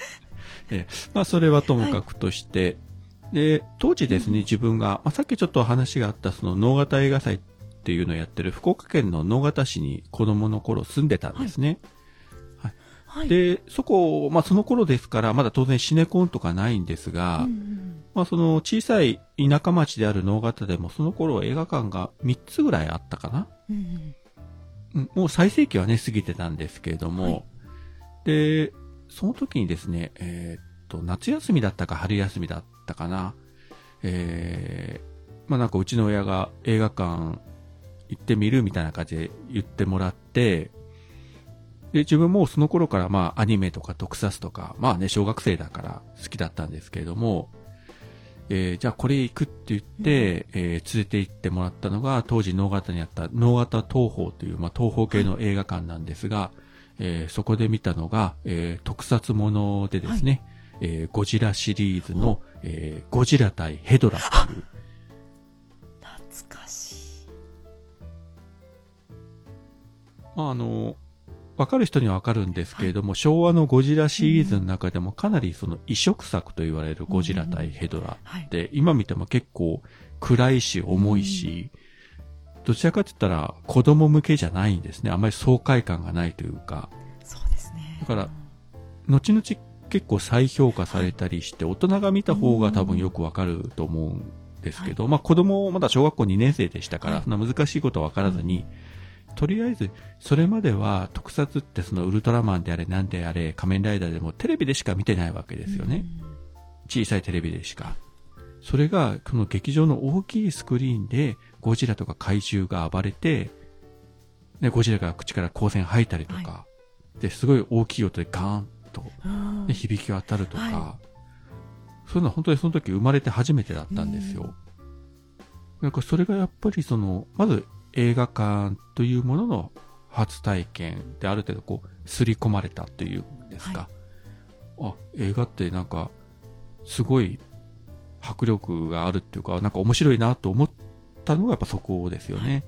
えまあ、それはともかくとして、で、当時ですね、自分が、まあ、さっきちょっと話があった、その、能形映画祭っていうのをやってる福岡県の能形市に子供の頃住んでたんですね。はい。で、そこ、まあ、その頃ですから、まだ当然シネコンとかないんですが、うんうんまあその小さい田舎町である能形でもその頃映画館が3つぐらいあったかな。うんうん。うんもう最盛期はね、過ぎてたんですけれども、はい。で、その時にですね、えーっと、夏休みだったか春休みだったかな、えー、まあなんかうちの親が映画館行ってみるみたいな感じで言ってもらって、で、自分もその頃からまあアニメとか特撮とか、まあね、小学生だから好きだったんですけれども、えーじゃあこれ行くって言って、えー連れて行ってもらったのが、当時能形にあった能形東宝という、まあ、東宝系の映画館なんですが、えーそこで見たのが、えー特撮ものでですね、えーゴジラシリーズの、えーゴジラ対ヘドラという、ああの、わかる人にはわかるんですけれども、昭和のゴジラシリーズの中でもかなりその異色作と言われるゴジラ対ヘドラはい。で、今見ても結構暗いし重いし、どちらかと言ったら子供向けじゃないんですね。あまり爽快感がないというか、そうですね。だから後々結構再評価されたりして、大人が見た方が多分よくわかると思うんですけど、まあ子供まだ小学校2年生でしたから、はい。そんな難しいことは分からずに、とりあえず、それまでは特撮ってそのウルトラマンであれなんであれ仮面ライダーでもテレビでしか見てないわけですよね。小さいテレビでしか。それが、この劇場の大きいスクリーンで、ゴジラとか怪獣が暴れて、で、ゴジラが口から光線吐いたりとか、で、すごい大きい音でガーンと、うん。ね、響き渡るとか、はそういうのは本当にその時生まれて初めてだったんですよ。なんかそれがやっぱりその、まず映画館というものの初体験である程度こう、刷り込まれたというんですか。あ、映画ってなんか、すごい迫力があるっていうか、なんか面白いなと思ったのがやっぱそこですよね。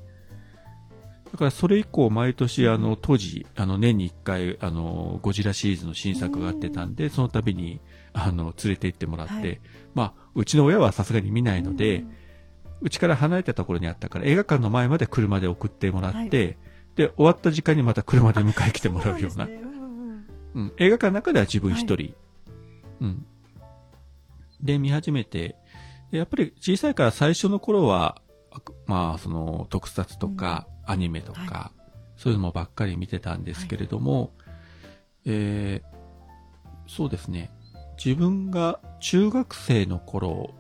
だからそれ以降毎年あの当時あの年に一回あのゴジラシリーズの新作があってたんでその度にあの連れて行ってもらって、はい。まあうちの親はさすがに見ないので、うちから離れたところにあったから映画館の前まで車で送ってもらって、はい。で終わった時間にまた車で迎え来てもらうような。うんうんうん、映画館の中では自分一人、うん。で、見始めて、でやっぱり小さいから最初の頃は、あまあ、その、特撮とか、アニメとか、はそういうのもばっかり見てたんですけれども、えーそうですね。自分が中学生の頃、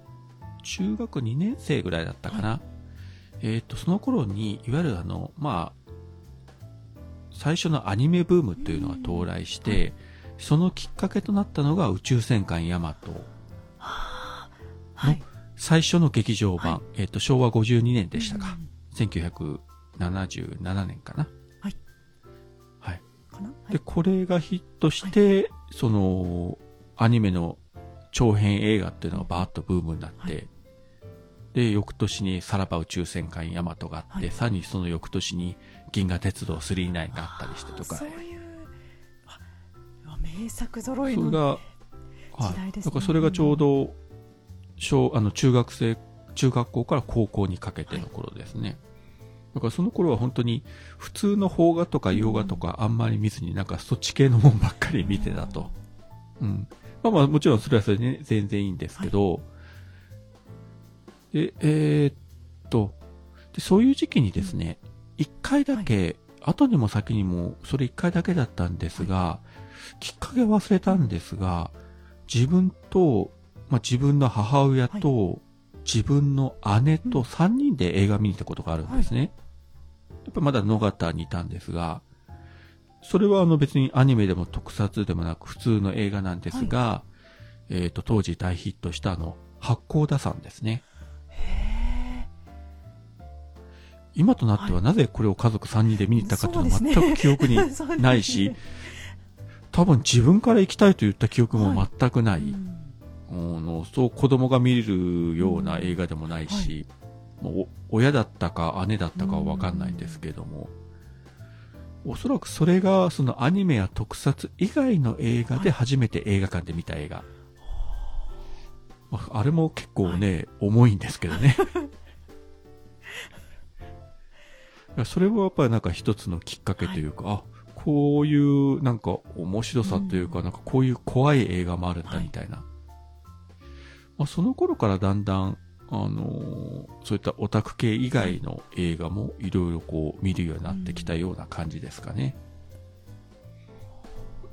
中学2年生ぐらいだったかな。えっ、と、その頃に、いわゆるあの、まあ、最初のアニメブームというのが到来して、そのきっかけとなったのが宇宙戦艦ヤマト。はい最初の劇場版、はえっ、と、昭和52年でしたか。うん1977年かな。はい。はい。で、いこれがヒットして、その、アニメの長編映画っていうのがバーッとブームになって、はいで、翌年にさらば宇宙戦艦ヤマトがあって、はいさらにその翌年に銀河鉄道39があったりしてとか、そういう名作揃いのそれが、時代ですねだからそれがちょうど、小、あの、中学生、中学校から高校にかけての頃ですね。だからその頃は本当に、普通の邦画とか洋画とかあんまり見ずになんかそっち系のもんばっかり見てたと。うん。まあまあもちろんそれはそれでね、全然いいんですけど、で、えーっとで、そういう時期にですね、一回だけ、後にも先にも、それ一回だけだったんですが、きっかけ忘れたんですが、自分と、まあ、自分の母親と、自分の姉と3人で映画見に行ったことがあるんですね。やっぱまだ野方にいたんですが、それはあの別にアニメでも特撮でもなく普通の映画なんですが、えっ、と、当時大ヒットしたあの、八甲田山ですね。へ今となってはなぜこれを家族3人で見に行ったかっていうのは全く記憶に ないし、多分自分から行きたいと言った記憶も全くない。うんあのそう子供が見るような映画でもないし、もうお親だったか姉だったかはわかんないんですけども、おそらくそれがそのアニメや特撮以外の映画で初めて映画館で見た映画。まああれも結構ね、重いんですけどね。それはやっぱりなんか一つのきっかけというか、あ、こういうなんか面白さというか、うんなんかこういう怖い映画もあるんだはいみたいな。まあ、その頃からだんだん、あのーそういったオタク系以外の映画もいろいろこう見るようになってきたような感じですかね。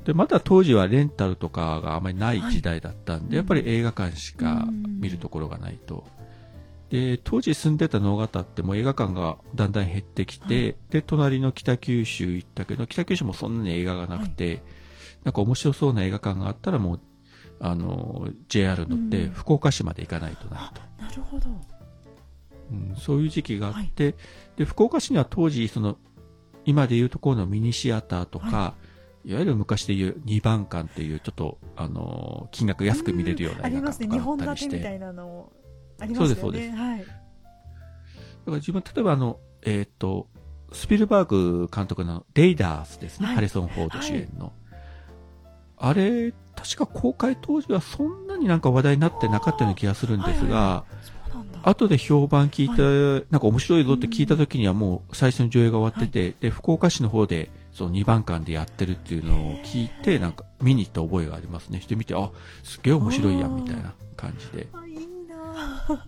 で、まだ当時はレンタルとかがあまりない時代だったんで、はいやっぱり映画館しか見るところがないと。で、当時住んでた野方ってもう映画館がだんだん減ってきて、はいで、隣の北九州行ったけど、北九州もそんなに映画がなくて、なんか面白そうな映画館があったらもう、あの、JR 乗ってうん福岡市まで行かないとなと。るほど。うん、そういう時期があって、で、福岡市には当時、その、今でいうところのミニシアターとか、、はい。わゆる昔でいう2番館っていう、ちょっと、あの、金額安く見れるようなあります映画館ね日本とかあったりして、立てみたいなのありますよね。そうですそうです。はい。だから自分、例えばあの、えと、スピルバーグ監督のレイダースですね、はい。ハリソン・フォード主演の。あれ、確か公開当時はそんなになんか話題になってなかったような気がするんですが、後で評判聞いて、なんか面白いぞって聞いた時にはもう最初の上映が終わってて、で、福岡市の方で、その2番館でやってるっていうのを聞いて、なんか見に行った覚えがありますね。してみて、あ、すげえ面白いやん、みたいな感じで。あいいな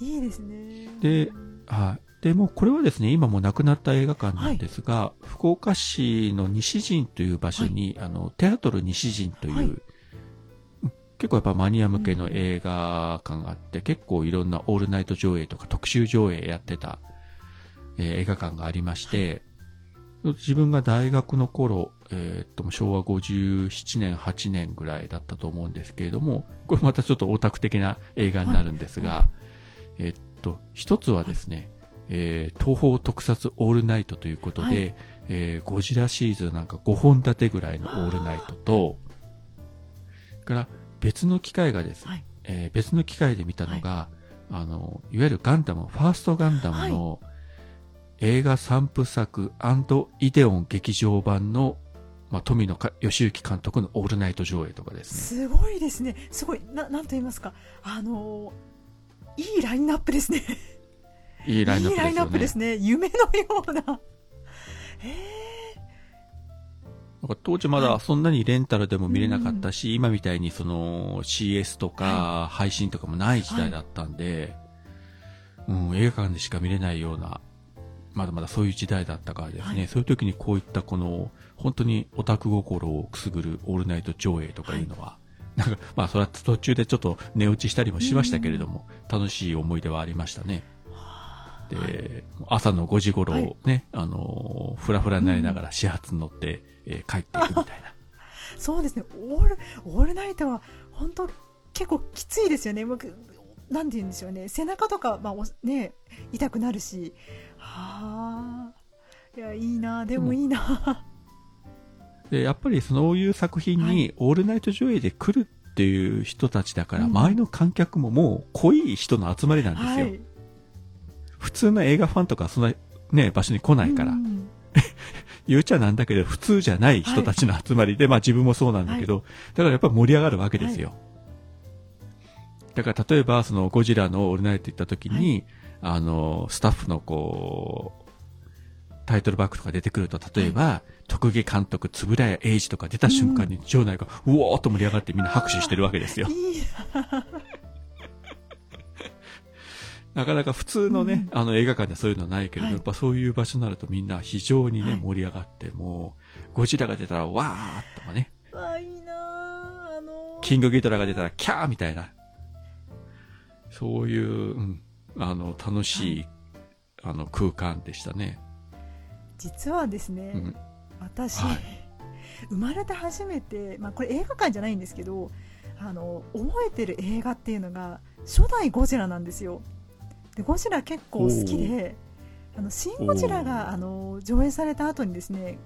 いいですね。ではい。で、もうこれはですね、今もう亡くなった映画館なんですが、福岡市の西陣という場所に、あの、テアトル西陣という、はい。うん結構やっぱマニア向けの映画館があって、結構いろんなオールナイト上映とか特集上映やってた、えー映画館がありまして、自分が大学の頃、えーっと、昭和57年、8年ぐらいだったと思うんですけれども、これまたちょっとオタク的な映画になるんですが、えーっと、一つはですね、えー東方特撮オールナイトということで、はいえーゴジラシーズンなんか5本立てぐらいのオールナイトと、から別の機会がですね、はいえー別の機会で見たのが、あの、いわゆるガンダム、ファーストガンダムの映画三部作イデオン劇場版の、まあ、富野か義行監督のオールナイト上映とかですね。すごいですね。すごい、ななんと言いますか。あのーいいラインナップですね。いいラインナップですよね。いいすね。夢のような。えなんか当時まだそんなにレンタルでも見れなかったし、今みたいにその CS とか配信とかもない時代だったんで、うん、映画館でしか見れないような、まだまだそういう時代だったからですね、はいそういう時にこういったこの、本当にオタク心をくすぐるオールナイト上映とかいうのは、なんか、まあそれは途中でちょっと寝落ちしたりもしましたけれども、楽しい思い出はありましたね。で、朝の5時頃ね、あのー、ふらふらになりながら始発に乗って、えー帰っていくみたいな。ー そうですね。オール、オールナイトは、本当結構きついですよね。僕なんて言うんでしょうね。背中とか、まあ、おね、痛くなるし。はあ。いや、いいな。でもいいな。で、やっぱりそういう作品はにオールナイト上映で来るっていう人たちだから、うん周りの観客ももう濃い人の集まりなんですよ。はい。普通の映画ファンとかそんなね、場所に来ないから。うん。言うちゃなんだけど、普通じゃない人たちの集まりで、まあ自分もそうなんだけど、だからやっぱり盛り上がるわけですよ。だから例えば、そのゴジラのオールナイト行った時に、あの、スタッフのこう、タイトルバックとか出てくると、例えば、特技監督、円谷英二とか出た瞬間に場内が、うおーっと盛り上がってみんな拍手してるわけですよ。いいな。なかなか普通のね、あの映画館ではそういうのはないけれど、はいやっぱそういう場所になるとみんな非常にね、はい盛り上がって、もう、ゴジラが出たらわーっとかね、あ、いいな。あのキングギドラが出たらキャーみたいな、そういう、うん、あの、楽しい、あの、空間でしたね。実はですね、うん。私、はい生まれて初めて、まあ、これ映画館じゃないんですけどあの覚えてる映画っていうのが初代ゴジラなんですよでゴジラ結構好きで「あのシン・ゴジラが」あの上映された後にですね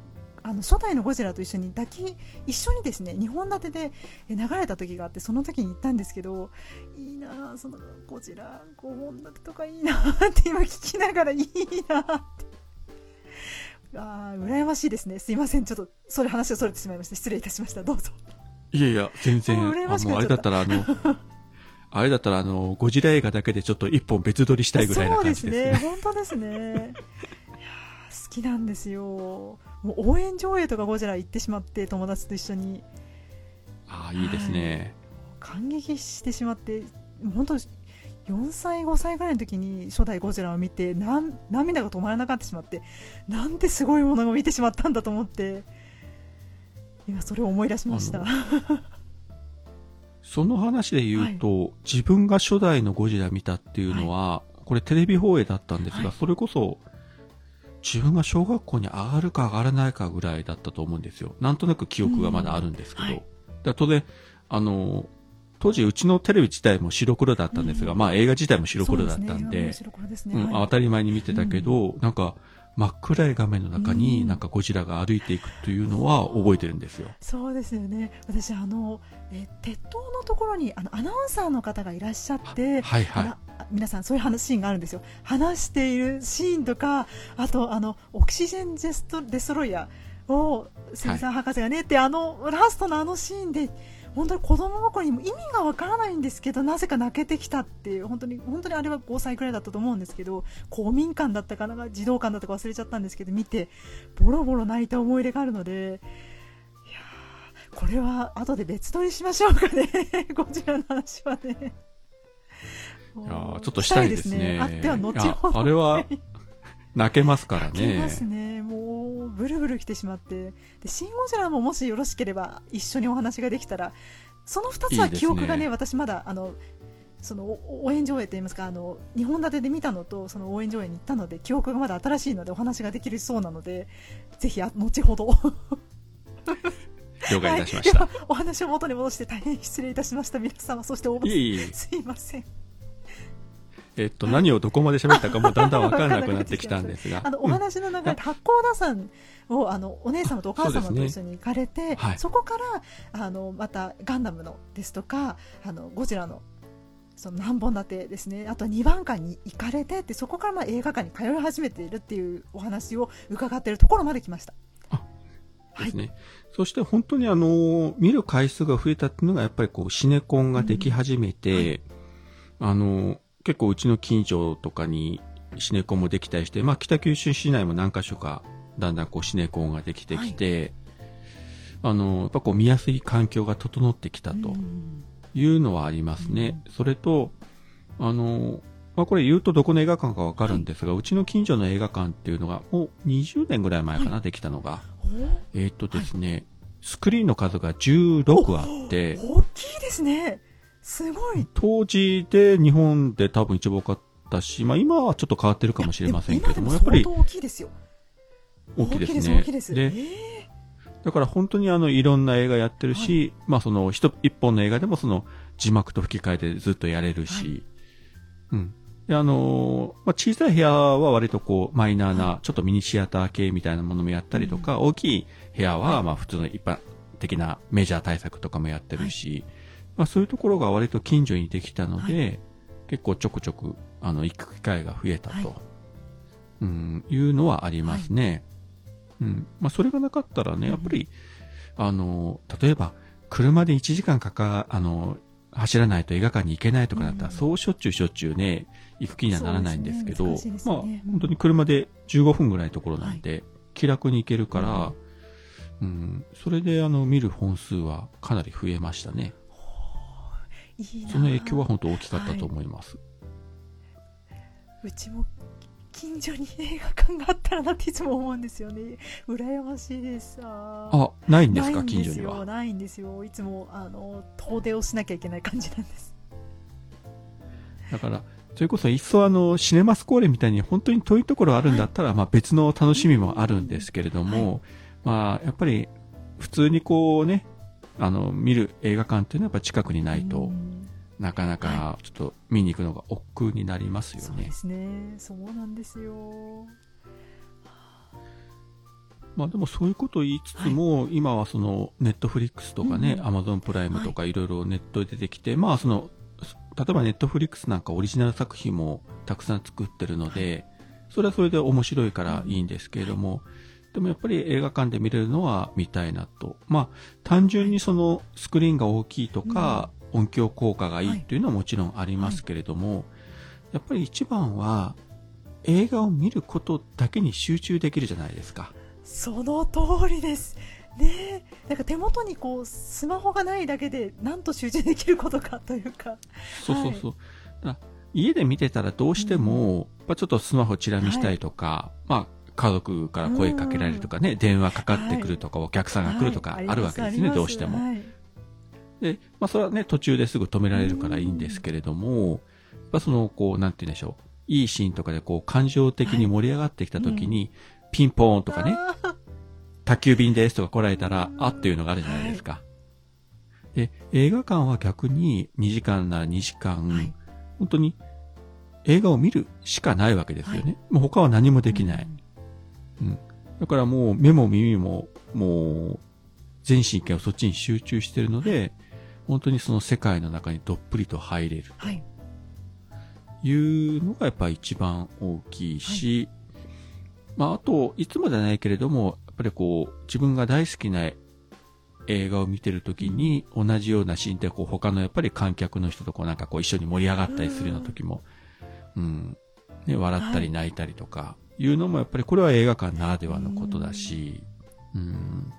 あの初代のゴジラと一緒に抱き一緒にですね2本立てでえ流れた時があってその時に行ったんですけどいいなあそのゴジラ5本立てとかいいなあって今聞きながらいいなあって。ああ羨ましいですね。すいません。ちょっとそれ話をそれてしまいました失礼いたしました。どうぞ。いやいや、全然、あもうあれだったらあの、あれだったらあの、ゴジラ映画だけでちょっと一本別撮りしたいぐらいな感じですね。そうですね。本当ですね。いやー好きなんですよ。もう応援上映とかゴジラ行ってしまって友達と一緒に。ああ、いいですね。感激してしまって本当4歳5歳ぐらいの時に初代ゴジラを見てなん涙が止まらなかったしまってなんてすごいものを見てしまったんだと思って今それを思い出しました。あその話で言うと、自分が初代のゴジラ見たっていうのは、これテレビ放映だったんですが、はい。それこそ、自分が小学校に上がるか上がらないかぐらいだったと思うんですよ。なんとなく記憶がまだあるんですけど。うん当然、あの、当時うちのテレビ自体も白黒だったんですが、うん。まあ映画自体も白黒だったんで、ですね。当たり前に見てたけど、なんか、真っ暗い画面の中うん。になんかゴジラが歩いていくというのは覚えてるんですよ。そうですよね。私あの、えー鉄塔のところにあのアナウンサーの方がいらっしゃって、はいはい。皆さんそういう話シーンがあるんですよ。話しているシーンとかあとあのオキシジェンジェストデストロイヤーをセンサー博士がね、ってあのラストのあのシーンで本当に子供心にも意味がわからないんですけどなぜか泣けてきたっていう本当に本当にあれは5歳くらいだったと思うんですけど公民館だったかな児童館だったか忘れちゃったんですけど見てボロボロ泣いた思い出があるのでいやーこれは後で別撮りしましょうかねゴジラの話はねいやーちょっとしたいですね。あっては後ほど。あれは 泣けますから泣きね。ますね。もう、ブルブル来てしまって。で、シン・ゴジラももしよろしければ一緒にお話ができたら、その二つはいいですね記憶がね、私まだ、あの、そのお応援上映といいますかあの2本立てで見たのとその応援上映に行ったので記憶がまだ新しいのでお話ができるそうなのでぜひあ後ほど了解いたしました。はい、お話を元に戻して大変失礼いたしました皆様そして大場い、えいえ。すいませんえっと、何をどこまで喋ったかもうだんだんわからなくなってきたんですが。あの、うんお話の流れで八甲田山を、あの、お姉様とお母様と一緒に行かれて、そ,、はいこから、あの、また、ガンダムのですとか、あの、ゴジラの、その何本立てですね、あと2番館に行かれてって、そこからまあ映画館に通い始めているっていうお話を伺っているところまで来ました。はいですね。そして本当にあの、見る回数が増えたっていうのがやっぱりこう、シネコンができ始めて、あの、結構うちの近所とかにシネコンもできたりして、まあ北九州市内も何か所かだんだんこうシネコンができてきて、あの、やっぱこう見やすい環境が整ってきたとうん。いうのはありますね。それと、あの、まあこれ言うとどこの映画館かわかるんですが、うちの近所の映画館っていうのがもう20年ぐらい前かな、はできたのが。おえーっとですね、スクリーンの数が16あって、大きいですね。すごい。当時で日本で多分一番多かったし、まあ今はちょっと変わってるかもしれませんけども、やっぱり大きいですよ。大きいです大ね。きいです。で大きいですえだから本当にあのいろんな映画やってるし、まあその一一本の映画でもその字幕と吹き替えでずっとやれるし、うん。で、あのーまあ小さい部屋は割とこうマイナーな、ちょっとミニシアター系みたいなものもやったりとか、大きい部屋はまあ普通の一般的なメジャー対策とかもやってるし、まあそういうところが割と近所にできたので、結構ちょくちょくあの行く機会が増えたと、はい。うん、いうのはありますね。うん。まあそれがなかったらね、やっぱり、あの、例えば、車で1時間かか、あの、走らないと映画館に行けないとかだったら、うん。そうしょっちゅうしょっちゅうね、行く気にはならないんですけど、ね。難しいですまあ本当に車で15分ぐらいのところなんで、気楽に行けるから、うん、それであの、見る本数はかなり増えましたね。いいな。その影響は本当大きかったと思います。うちも近所に映画館があったらなっていつも思うんですよね。羨ましいです。あないんですか、近所には。ないんですよ。いつもあの遠出をしなきゃいけない感じなんです。だから、それこそ一層あの、シネマスコーレみたいに本当に遠いところあるんだったら、まあ別の楽しみもあるんですけれども、まあやっぱり普通にこうね、あの、見る映画館っていうのはやっぱ近くにないと、うん。なかなかちょっと見に行くのが億劫になりますよね。そうで。すね。そうなんですよ。まあでもそういうことを言いつつも、今はそのネットフリックスとかねう、んアマゾンプライムとかい。ろいろネットで出てきて、まあその、例えばネットフリックスなんかオリジナル作品もたくさん作ってるので、それはそれで面白いからいいんですけれども、でもやっぱり映画館で見れるのは見たいなと。まあ単純にそのスクリーンが大きいとか、音響効果がいいっていうのはもちろんありますけれども、やっぱり一番は映画を見ることだけに集中できるじゃないですか。その通りです。ね。えなんか手元にこうスマホがないだけでなんと集中できることかというか。そうそうそう。だから家で見てたらどうしても、やっぱちょっとスマホチラ見したいとか、まあ、家族から声かけられるとかね、電話かかってくるとか、お客さんが来るとかはいあるわけですね、どうしても。はいで、まあ、それはね、途中ですぐ止められるからいいんですけれども、やっぱその、こう、なんて言うんでしょう。いいシーンとかでこう、感情的に盛り上がってきた時に、ピンポーンとかね、宅急便ですとか来られたら、あっていうのがあるじゃないですか。で、映画館は逆に2時間なら2時間、はい本当に映画を見るしかないわけですよね。もう他は何もできない。うん。だからもう目も耳も、もう、全神経をそっちに集中してるので、本当にその世界の中にどっぷりと入れる。はい。というのがやっぱ一番大きいし、まああと、いつもじゃないけれども、やっぱりこう、自分が大好きな映画を見てるときに、同じようなシーンでこう、他のやっぱり観客の人とこうなんかこう一緒に盛り上がったりするような時も、うん、ね、笑ったり泣いたりとか、いうのもやっぱりこれは映画館ならではのことだし、うん、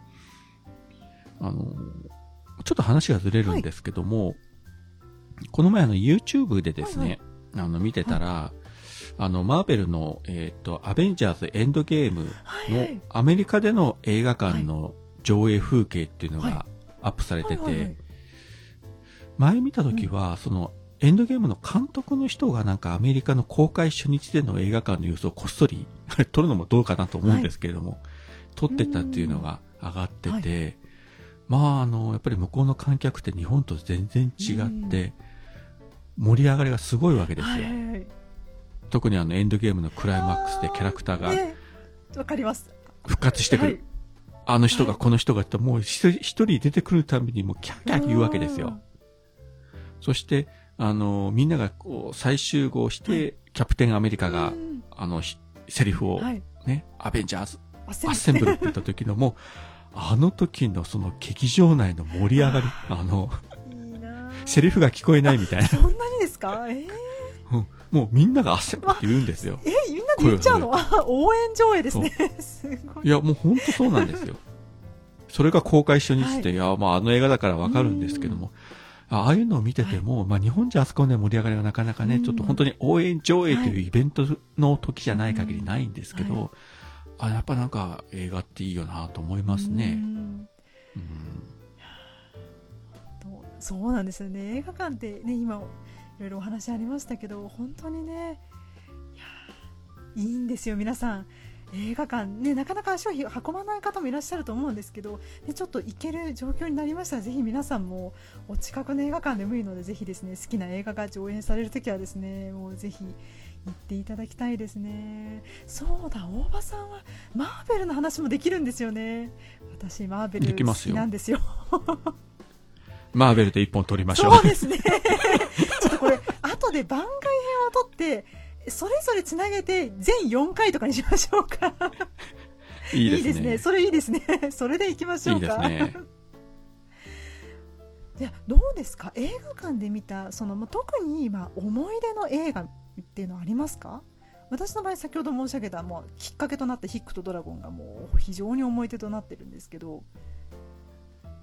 あの、ちょっと話がずれるんですけども、この前あの YouTube でですね、あの、見てたら、あの、マーベルの、えっ、と、アベンジャーズエンドゲームのはいはい。アメリカでの映画館の上映風景っていうのはい。がアップされてて、はいはいはい。前見た時は、その、エンドゲームの監督の人がなんかアメリカの公開初日での映画館の様子をこっそり、撮るのもどうかなと思うんですけれども、撮ってたっていうのが上がってて、まああの、やっぱり向こうの観客って日本と全然違って、盛り上がりがすごいわけですよ。はいはいはい特にあのエンドゲームのクライマックスでキャラクターがねわかります復活してくる。はいあの人がこの人がってもう一人一人出てくるたびにもうキャーキャー言うわけですよ。そして、あの、みんながこう再集合して、キャプテンアメリカがう、ん。あの、ひセリフをはい。ね、アベンジャーズ、アッセンブル。って言った時のもう、あの時のその劇場内の盛り上がり、あの、セリフが聞こえないみたいな。そんなにですか？えー、うん。もうみんながアッセンブルって言うんですよ。えみんなで言っちゃうの？あ応援上映ですね。すごい。いや、もう本当そうなんですよ。それが公開初日って、、はいや、まああの映画だからわかるんですけども、あああいうのを見てても、まあ日本じゃあそこで盛り上がりがなかなかね、うん。ちょっと本当に応援上映というはいイベントの時じゃない限りないんですけど、うんはあ、やっぱなんか映画っていいよなと思いますうね。ん。うん。そうなんですよね。映画館ってね今いろいろお話ありましたけど本当にねいいんですよ皆さん映画館ねなかなか足を運ばない方もいらっしゃると思うんですけど、ね、ちょっと行ける状況になりましたらぜひ皆さんもお近くの映画館でもいいのでぜひですね好きな映画が上演されるときはですねもうぜひ行っていただきたいですねそうだ大場さんはマーベルの話もできるんですよね私マーベル好きできますよなんですよ マーベルで一本撮りましょう。そうですね。ちょっとこれ、後で番外編を撮って、それぞれつなげて、全4回とかにしましょうか。いいですね。それいいですね。それでいきましょうか。いいですね。いや、どうですか？映画館で見た、その、まあ特に今、思い出の映画っていうのはありますか？私の場合、先ほど申し上げた、もう、きっかけとなったヒックとドラゴンがもう、非常に思い出となってるんですけど、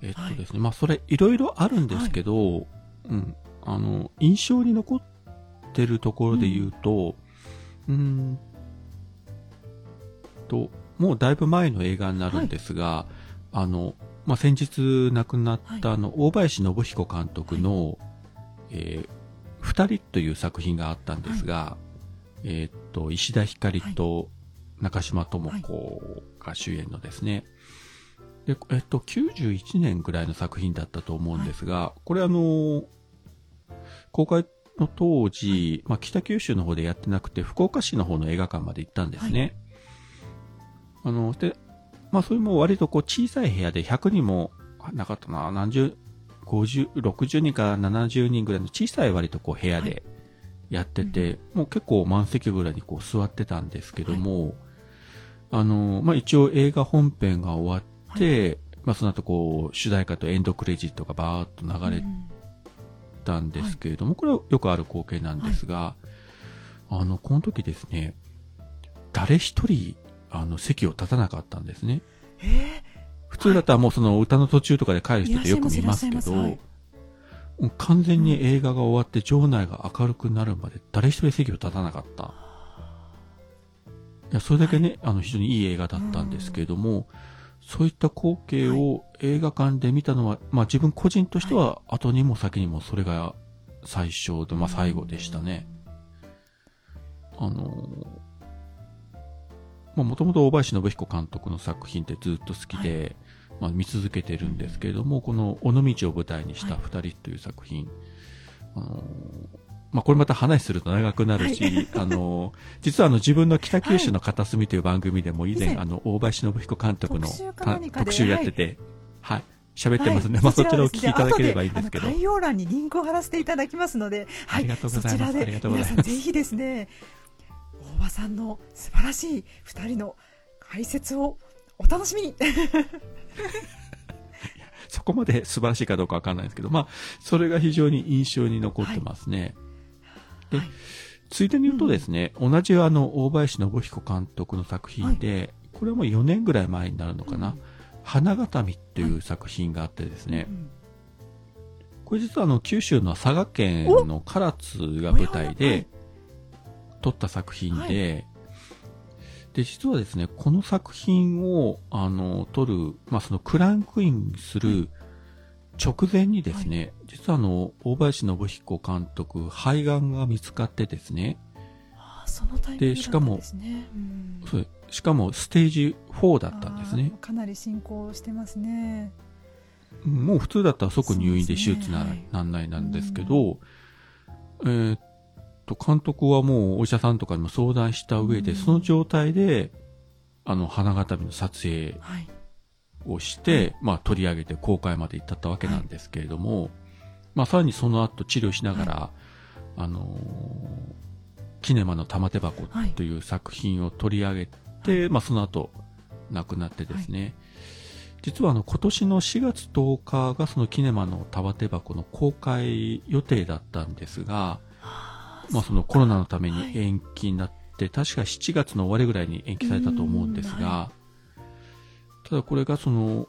えっとですね、まあそれいろいろあるんですけど、うん、あの、印象に残ってるところで言うと、うーんと、もうだいぶ前の映画になるんですが、あの、まあ先日亡くなったあの、大林信彦監督の、えー二人という作品があったんですが、えーっと、石田ひかりと中島智子が主演のですね、で、えっと、91年ぐらいの作品だったと思うんですが、これあの、公開の当時、まあ、北九州の方でやってなくて、福岡市の方の映画館まで行ったんですね。あの、で、まあ、それも割とこう小さい部屋で100人もなかったな、何十、50、60人から70人ぐらいの小さい割とこう部屋でやってて、もう結構満席ぐらいにこう座ってたんですけども、あの、まあ、一応映画本編が終わって、まあ、その後こう、主題歌とエンドクレジットがバーッと流れうんたんですけれども、これはよくある光景なんですが、あの、この時ですね、誰一人、あの、席を立たなかったんですね。え普通だったらもうその歌の途中とかで帰る人ってよく見ますけど、完全に映画が終わって場内が明るくなるまで誰一人席を立たなかった。いや、それだけね、あの、非常にいい映画だったんですけれども、そういった光景を映画館で見たのは、まあ自分個人としては後にも先にもそれが最初で、まあ最後でしたね。あの、まあもともと大林信彦監督の作品ってずっと好きで、まあ見続けてるんですけれども、この尾道を舞台にした二人という作品、あの、まあこれまた話すると長くなるし、はい。あの、実はあの自分の北九州の片隅という番組でも以前、以前あの、大林信彦監督の特集やってて、はい。喋ってますね。はい。まあそちらをお聞きいただければいいんですけど。概要欄にリンクを貼らせていただきますので、はありがとうございます。ありがとうございます。ぜひですね、大場さんの素晴らしい二人の解説をお楽しみに。そこまで素晴らしいかどうかわかんないですけど、まあ、それが非常に印象に残ってますね。ではい。ついでに言うとですね、同じあの、大林信彦監督の作品で、これはもう4年ぐらい前になるのかな、うん。花形見っていう作品があってですね、うんこれ実はあの、九州の佐賀県の唐津が舞台で、撮った作品で、で、実はですね、この作品を、あの、撮る、まあ、そのクランクインする直前にですね、実はあの、大林信彦監督、肺がんが見つかってですね、あそのタイミングだったんですね。うんそうしかもステージ4だったんですね。かなり進行してますね。うんもう普通だったら即入院で手術なら、なんないなんですけど、えーっと、監督はもうお医者さんとかにも相談した上で、うんその状態で、あの、花形の撮影はい。をして、まあ取り上げて公開まで行ったったわけなんですけれども、まあさらにその後治療しながら、あのーキネマの玉手箱という作品を取り上げて、まあその後亡くなってですね、実はあの今年の4月10日がそのキネマの玉手箱の公開予定だったんですが、あまあそのコロナのためはいに延期になって、確か7月の終わりぐらいに延期されたと思うんですが、ただこれがその、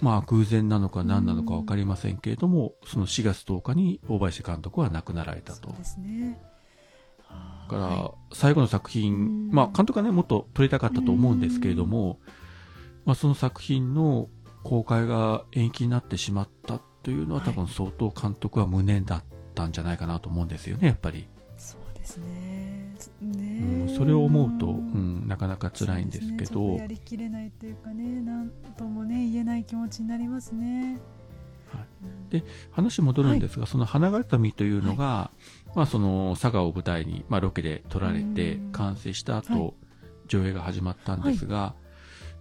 まあ偶然なのか何なのかわかりませんけれども、その4月10日に大林監督は亡くなられたとそう。ですね。から、最後の作品、まあ監督はね、もっと撮りたかったと思うんですけれども、まあその作品の公開が延期になってしまったというのははい多分相当監督は無念だったんじゃないかなと思うんですよね、やっぱり。そうですね。ねうん、それを思うと、うん、なかなか辛いんですけど。ねや、りきれないというかね、なんともね、言えない気持ちになりますね。はい。うんで話戻るんですが、その花形見というのが、まあその佐賀を舞台に、まあロケで撮られてうん。完成した後、はい。上映が始まったんですが、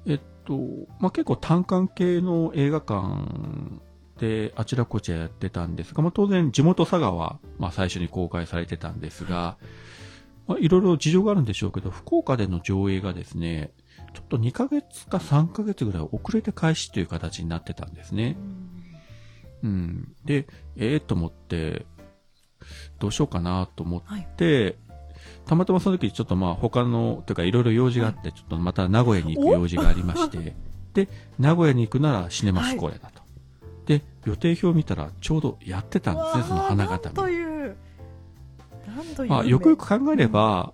えっと、まあ結構単館系の映画館であちらこちらやってたんですが、まあ当然地元佐賀は、まあ最初に公開されてたんですが、まあいろいろ事情があるんでしょうけど、福岡での上映がですね、ちょっと2ヶ月か3ヶ月ぐらい遅れて開始という形になってたんですね。うん。で、ええと思って、どうしようかなと思って、たまたまその時ちょっとまあ他の、というかいろいろ用事があって、ちょっとまた名古屋に行く用事がありまして、で、名古屋に行くならシネマスコーレだと。で、予定表を見たらちょうどやってたんですね、その花形見。まあよくよく考えれば、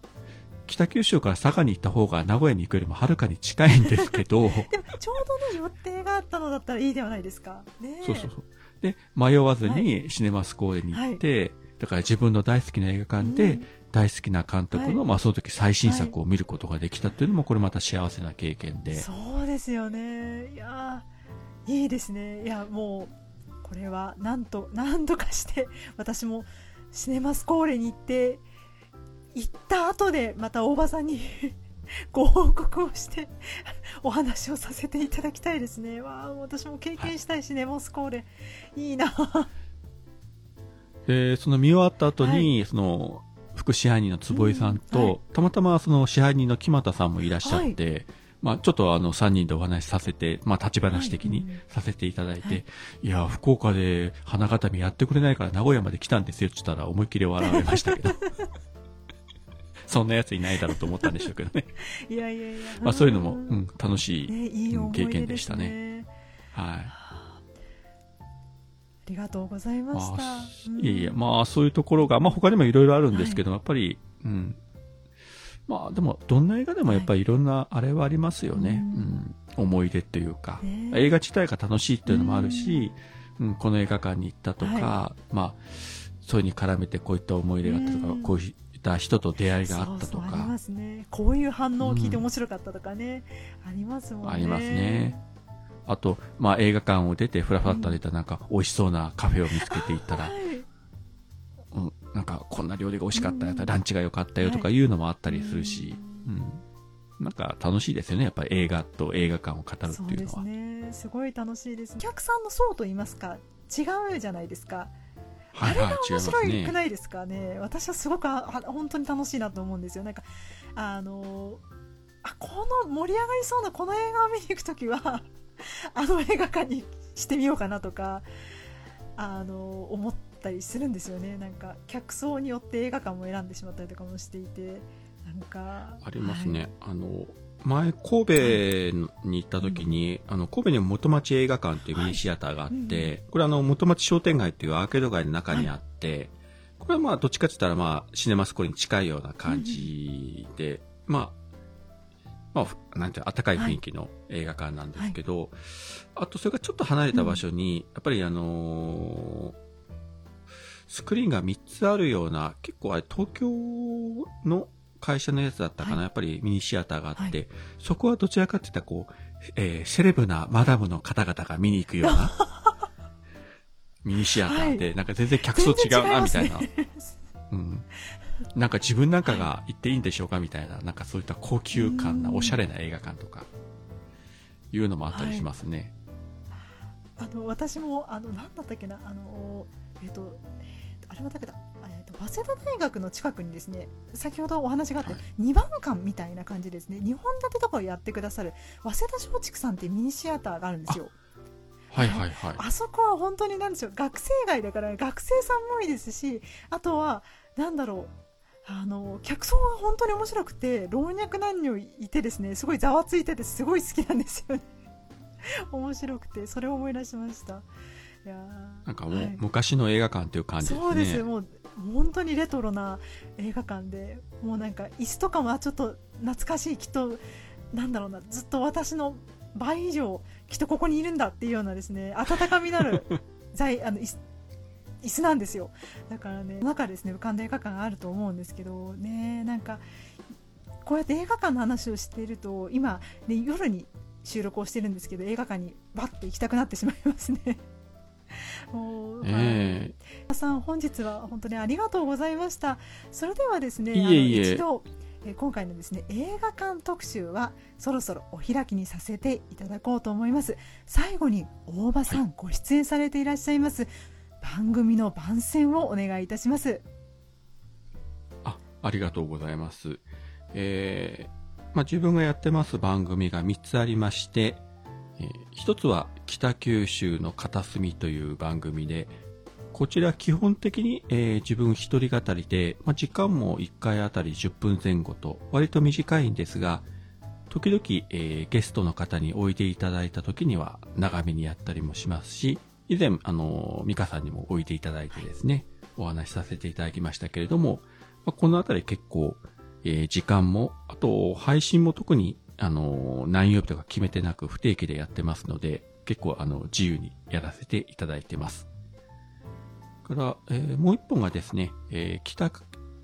北九州から佐賀に行った方が名古屋に行くよりもはるかに近いんですけど、でも、ちょうどね、予定があったのだったらいいではないですか。ねえそうそうそう。で、迷わずにシネマスコーレに行って、だから自分の大好きな映画館で、大好きな監督の、はいまあその時最新作を見ることができたっていうのも、これまた幸せな経験で。そうですよね。いやーいいですね。いや、もう、これは、なんと、なんとかして、私も、シネマスコーレに行って、行った後で、また大場さんに ご報告をして、お話をさせていただきたいですね。わあ、私も経験したいシネマスコーレ。いいな。で、その見終わった後に、その、副支配人の坪井さんと、うんはいたまたまその支配人の木俣さんもいらっしゃって、まあちょっとあの3人でお話しさせて、まあ立ち話的にさせていただいて、はいい、や、福岡で花形見やってくれないから名古屋まで来たんですよって言ったら思いっきり笑われましたけど。そんなやついないだろうと思ったんでしょうけどね。いやいやいや。まあそういうのも、うん、楽しい、ね、いい思い出経験でしたね。はい。ありがとうございました。まあうんいえいえ、まあそういうところが、まあ他にもいろいろあるんですけど、やっぱり、うん。まあでも、どんな映画でもやっぱりいろんなあれはありますよね。ううん。ん。思い出っていうか、ね。映画自体が楽しいっていうのもあるし、うん、この映画館に行ったとか、はまあ、それに絡めてこういった思い出があったとか、うん。こういった人と出会いがあったとそうそうありかま、すね。こういう反応を聞いて面白かったとかね、ありますもんね。ありますね。あと、まあ映画館を出てふらふらっと出たなんか美味しそうなカフェを見つけていったら、はい。うん、なんかこんな料理が美味しかったよ、うん。ランチが良かったよとかい。うのもあったりするし、うん、なんか楽しいですよね、やっぱり映画と映画館を語るそうですっていうのは。ね。すごい楽しいです。お客さんの層といいますか違うじゃないですか。はいはい、違い面ます白いくね。ないですかね。私はすごくああ本当に楽しいなと思うんですよ。なんかあのあこの盛り上がりそうなこの映画を見に行くときは あの映画館にしてみようかなとかあの思ったりするんですよね。なんか客層によって映画館も選んでしまったりとかもしていてなんかありますね。はい。あの、前、神戸に行った時に、あの、神戸にも元町映画館っていうミニシアターがあって、はいこれあの、元町商店街っていうアーケード街の中にあって、これはまあ、どっちかって言ったらまあ、シネマスコールに近いような感じで、まあ、まあ、なんていうの、暖かい雰囲気の映画館なんですけど、あと、それがちょっと離れた場所に、やっぱりあのースクリーンが3つあるような、結構あれ、東京の会社のやつだったかな、はいやっぱりミニシアターがあって、はそこはどちらかって言ったらこう、えーセレブなマダムの方々が見に行くような、ミニシアターで、なんか全然客層違うな、みたいな。うん。なんか自分なんかが行っていいんでしょうかみたいな、なんかそういった高級感な、うんおしゃれな映画館とか、いうのもあったりしますね。あの私もあのなんだったっけなあのえっ、とあれはだけだえーと早稲田大学の近くにですね先ほどお話があって、はい。2番館みたいな感じですね。2本立てとかをやってくださる早稲田松竹さんっていうミニシアターがあるんですよ。はいはいはい。あそこは本当になんでしょう学生街だから学生さんも多いですしあとはなんだろうあの客層が本当に面白くて老若男女いてですねすごいざわついててすごい好きなんですよね。面白くてそれを思い出しましたなんかもう、はい昔の映画館っていう感じですね。そうですもう本当にレトロな映画館でもうなんか椅子とかもあちょっと懐かしいきっとなんだろうなずっと私の倍以上きっとここにいるんだっていうようなですね温かみのある 在あの椅子椅子なんですよだからね中ですね浮かんだ映画館があると思うんですけどねなんかこうやって映画館の話をしていると今、ね、夜に収録をしてるんですけど映画館にバッと行きたくなってしまいますね。もうはい。え皆さん本日は本当にありがとうございました。それではですねいえ一度えー今回のですね映画館特集はそろそろお開きにさせていただこうと思います。最後に大場さん、ご出演されていらっしゃいます。番組の番宣をお願いいたします。あ、ありがとうございます。えー、まあ、自分がやってます番組が3つありまして、一つは北九州の片隅という番組で、こちら基本的に、えー自分一人語りで、まあ、時間も1回あたり10分前後と割と短いんですが、時々、えーゲストの方においでいただいた時には長めにやったりもしますし、以前、あの、ミカさんにもおいでいただいてですね、お話しさせていただきましたけれども、まあこのあたり結構、えー時間も、あと配信も特に、あの、何曜日とか決めてなく不定期でやってますので、結構あの、自由にやらせていただいてます。から、えーもう一本がですね、えー北、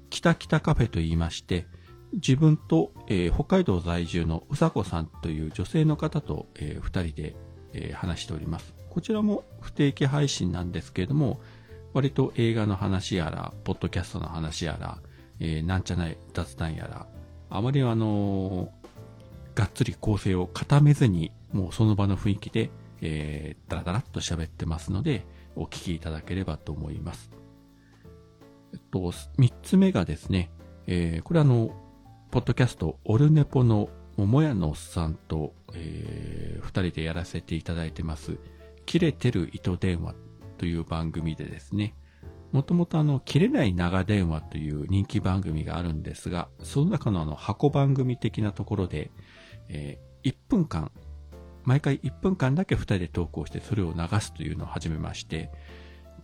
北北カフェと言いまして、自分と、えー北海道在住のうさこさんという女性の方と、えー二人で、えー話しております。こちらも不定期配信なんですけれども、割と映画の話やら、ポッドキャストの話やら、えーなんちゃない雑談やら、あまりあのがっつり構成を固めずに、もうその場の雰囲気で、えー、だらだらっと喋ってますので、お聞きいただければと思います。えっと、三つ目がですね、えーこれあの、ポッドキャスト、オルネポの桃屋のおっさんと、えー二人でやらせていただいてます、切れてる糸電話という番組でですね、もともとあの、切れない長電話という人気番組があるんですが、その中のあの、箱番組的なところで、えー1分間、毎回1分間だけ2人で投稿してそれを流すというのを始めまして、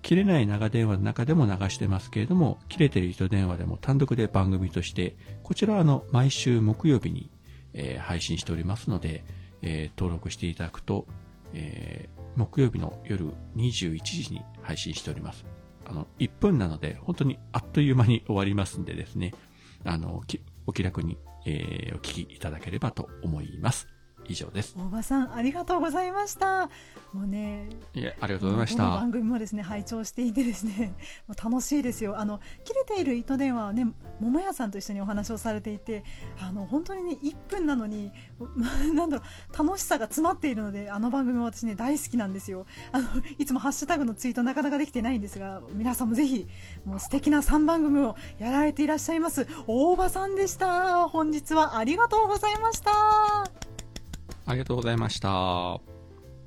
切れない長電話の中でも流してますけれども、切れてる糸電話でも単独で番組として、こちらはあの、毎週木曜日に、えー配信しておりますので、えー登録していただくと、えー木曜日の夜21時に配信しております。あの、1分なので、本当にあっという間に終わりますんでですね、あの、お気楽に、えーお聞きいただければと思います。以上です。大場さんありがとうございました。もうねいえ、ありがとうございました。番。組もですね拝聴していてですね もう楽しいですよ。あの切れている糸電話はね桃屋さんと一緒にお話をされていてあの本当にね1分なのに なんだろう楽しさが詰まっているのであの番組も私ね大好きなんですよ。あのいつもハッシュタグのツイートなかなかできてないんですが皆さんもぜひもう素敵な3番組をやられていらっしゃいます大場さんでした。本日はありがとうございましたありがとうございました。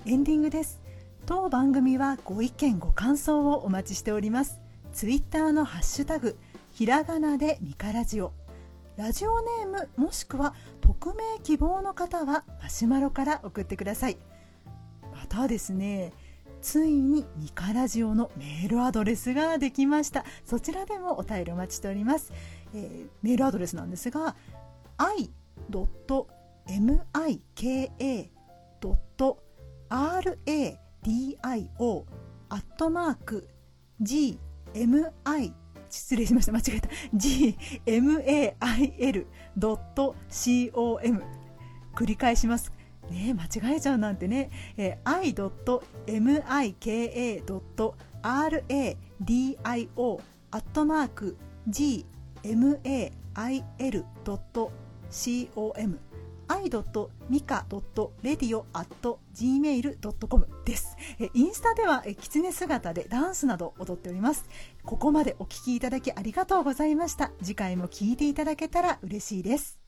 エンディングです。当番組はご意見ご感想をお待ちしております。ツイッターのハッシュタグひらがなでミカラジオラジオネームもしくは匿名希望の方はマシュマロから送ってください。またですねついにミカラジオのメールアドレスができました。そちらでもお便りお待ちしております、えー、メールアドレスなんですが mika.radio アットマーク gmi 失礼しました。間違えた。Gmail.com 繰り返します。ね間違えちゃうなんてね、えー、i.mika.radio アットマーク gmail.com i.mika.radio.gmail.com です。インスタでは狐姿でダンスなど踊っております。ここまでお聴きいただきありがとうございました。次回も聴いていただけたら嬉しいです。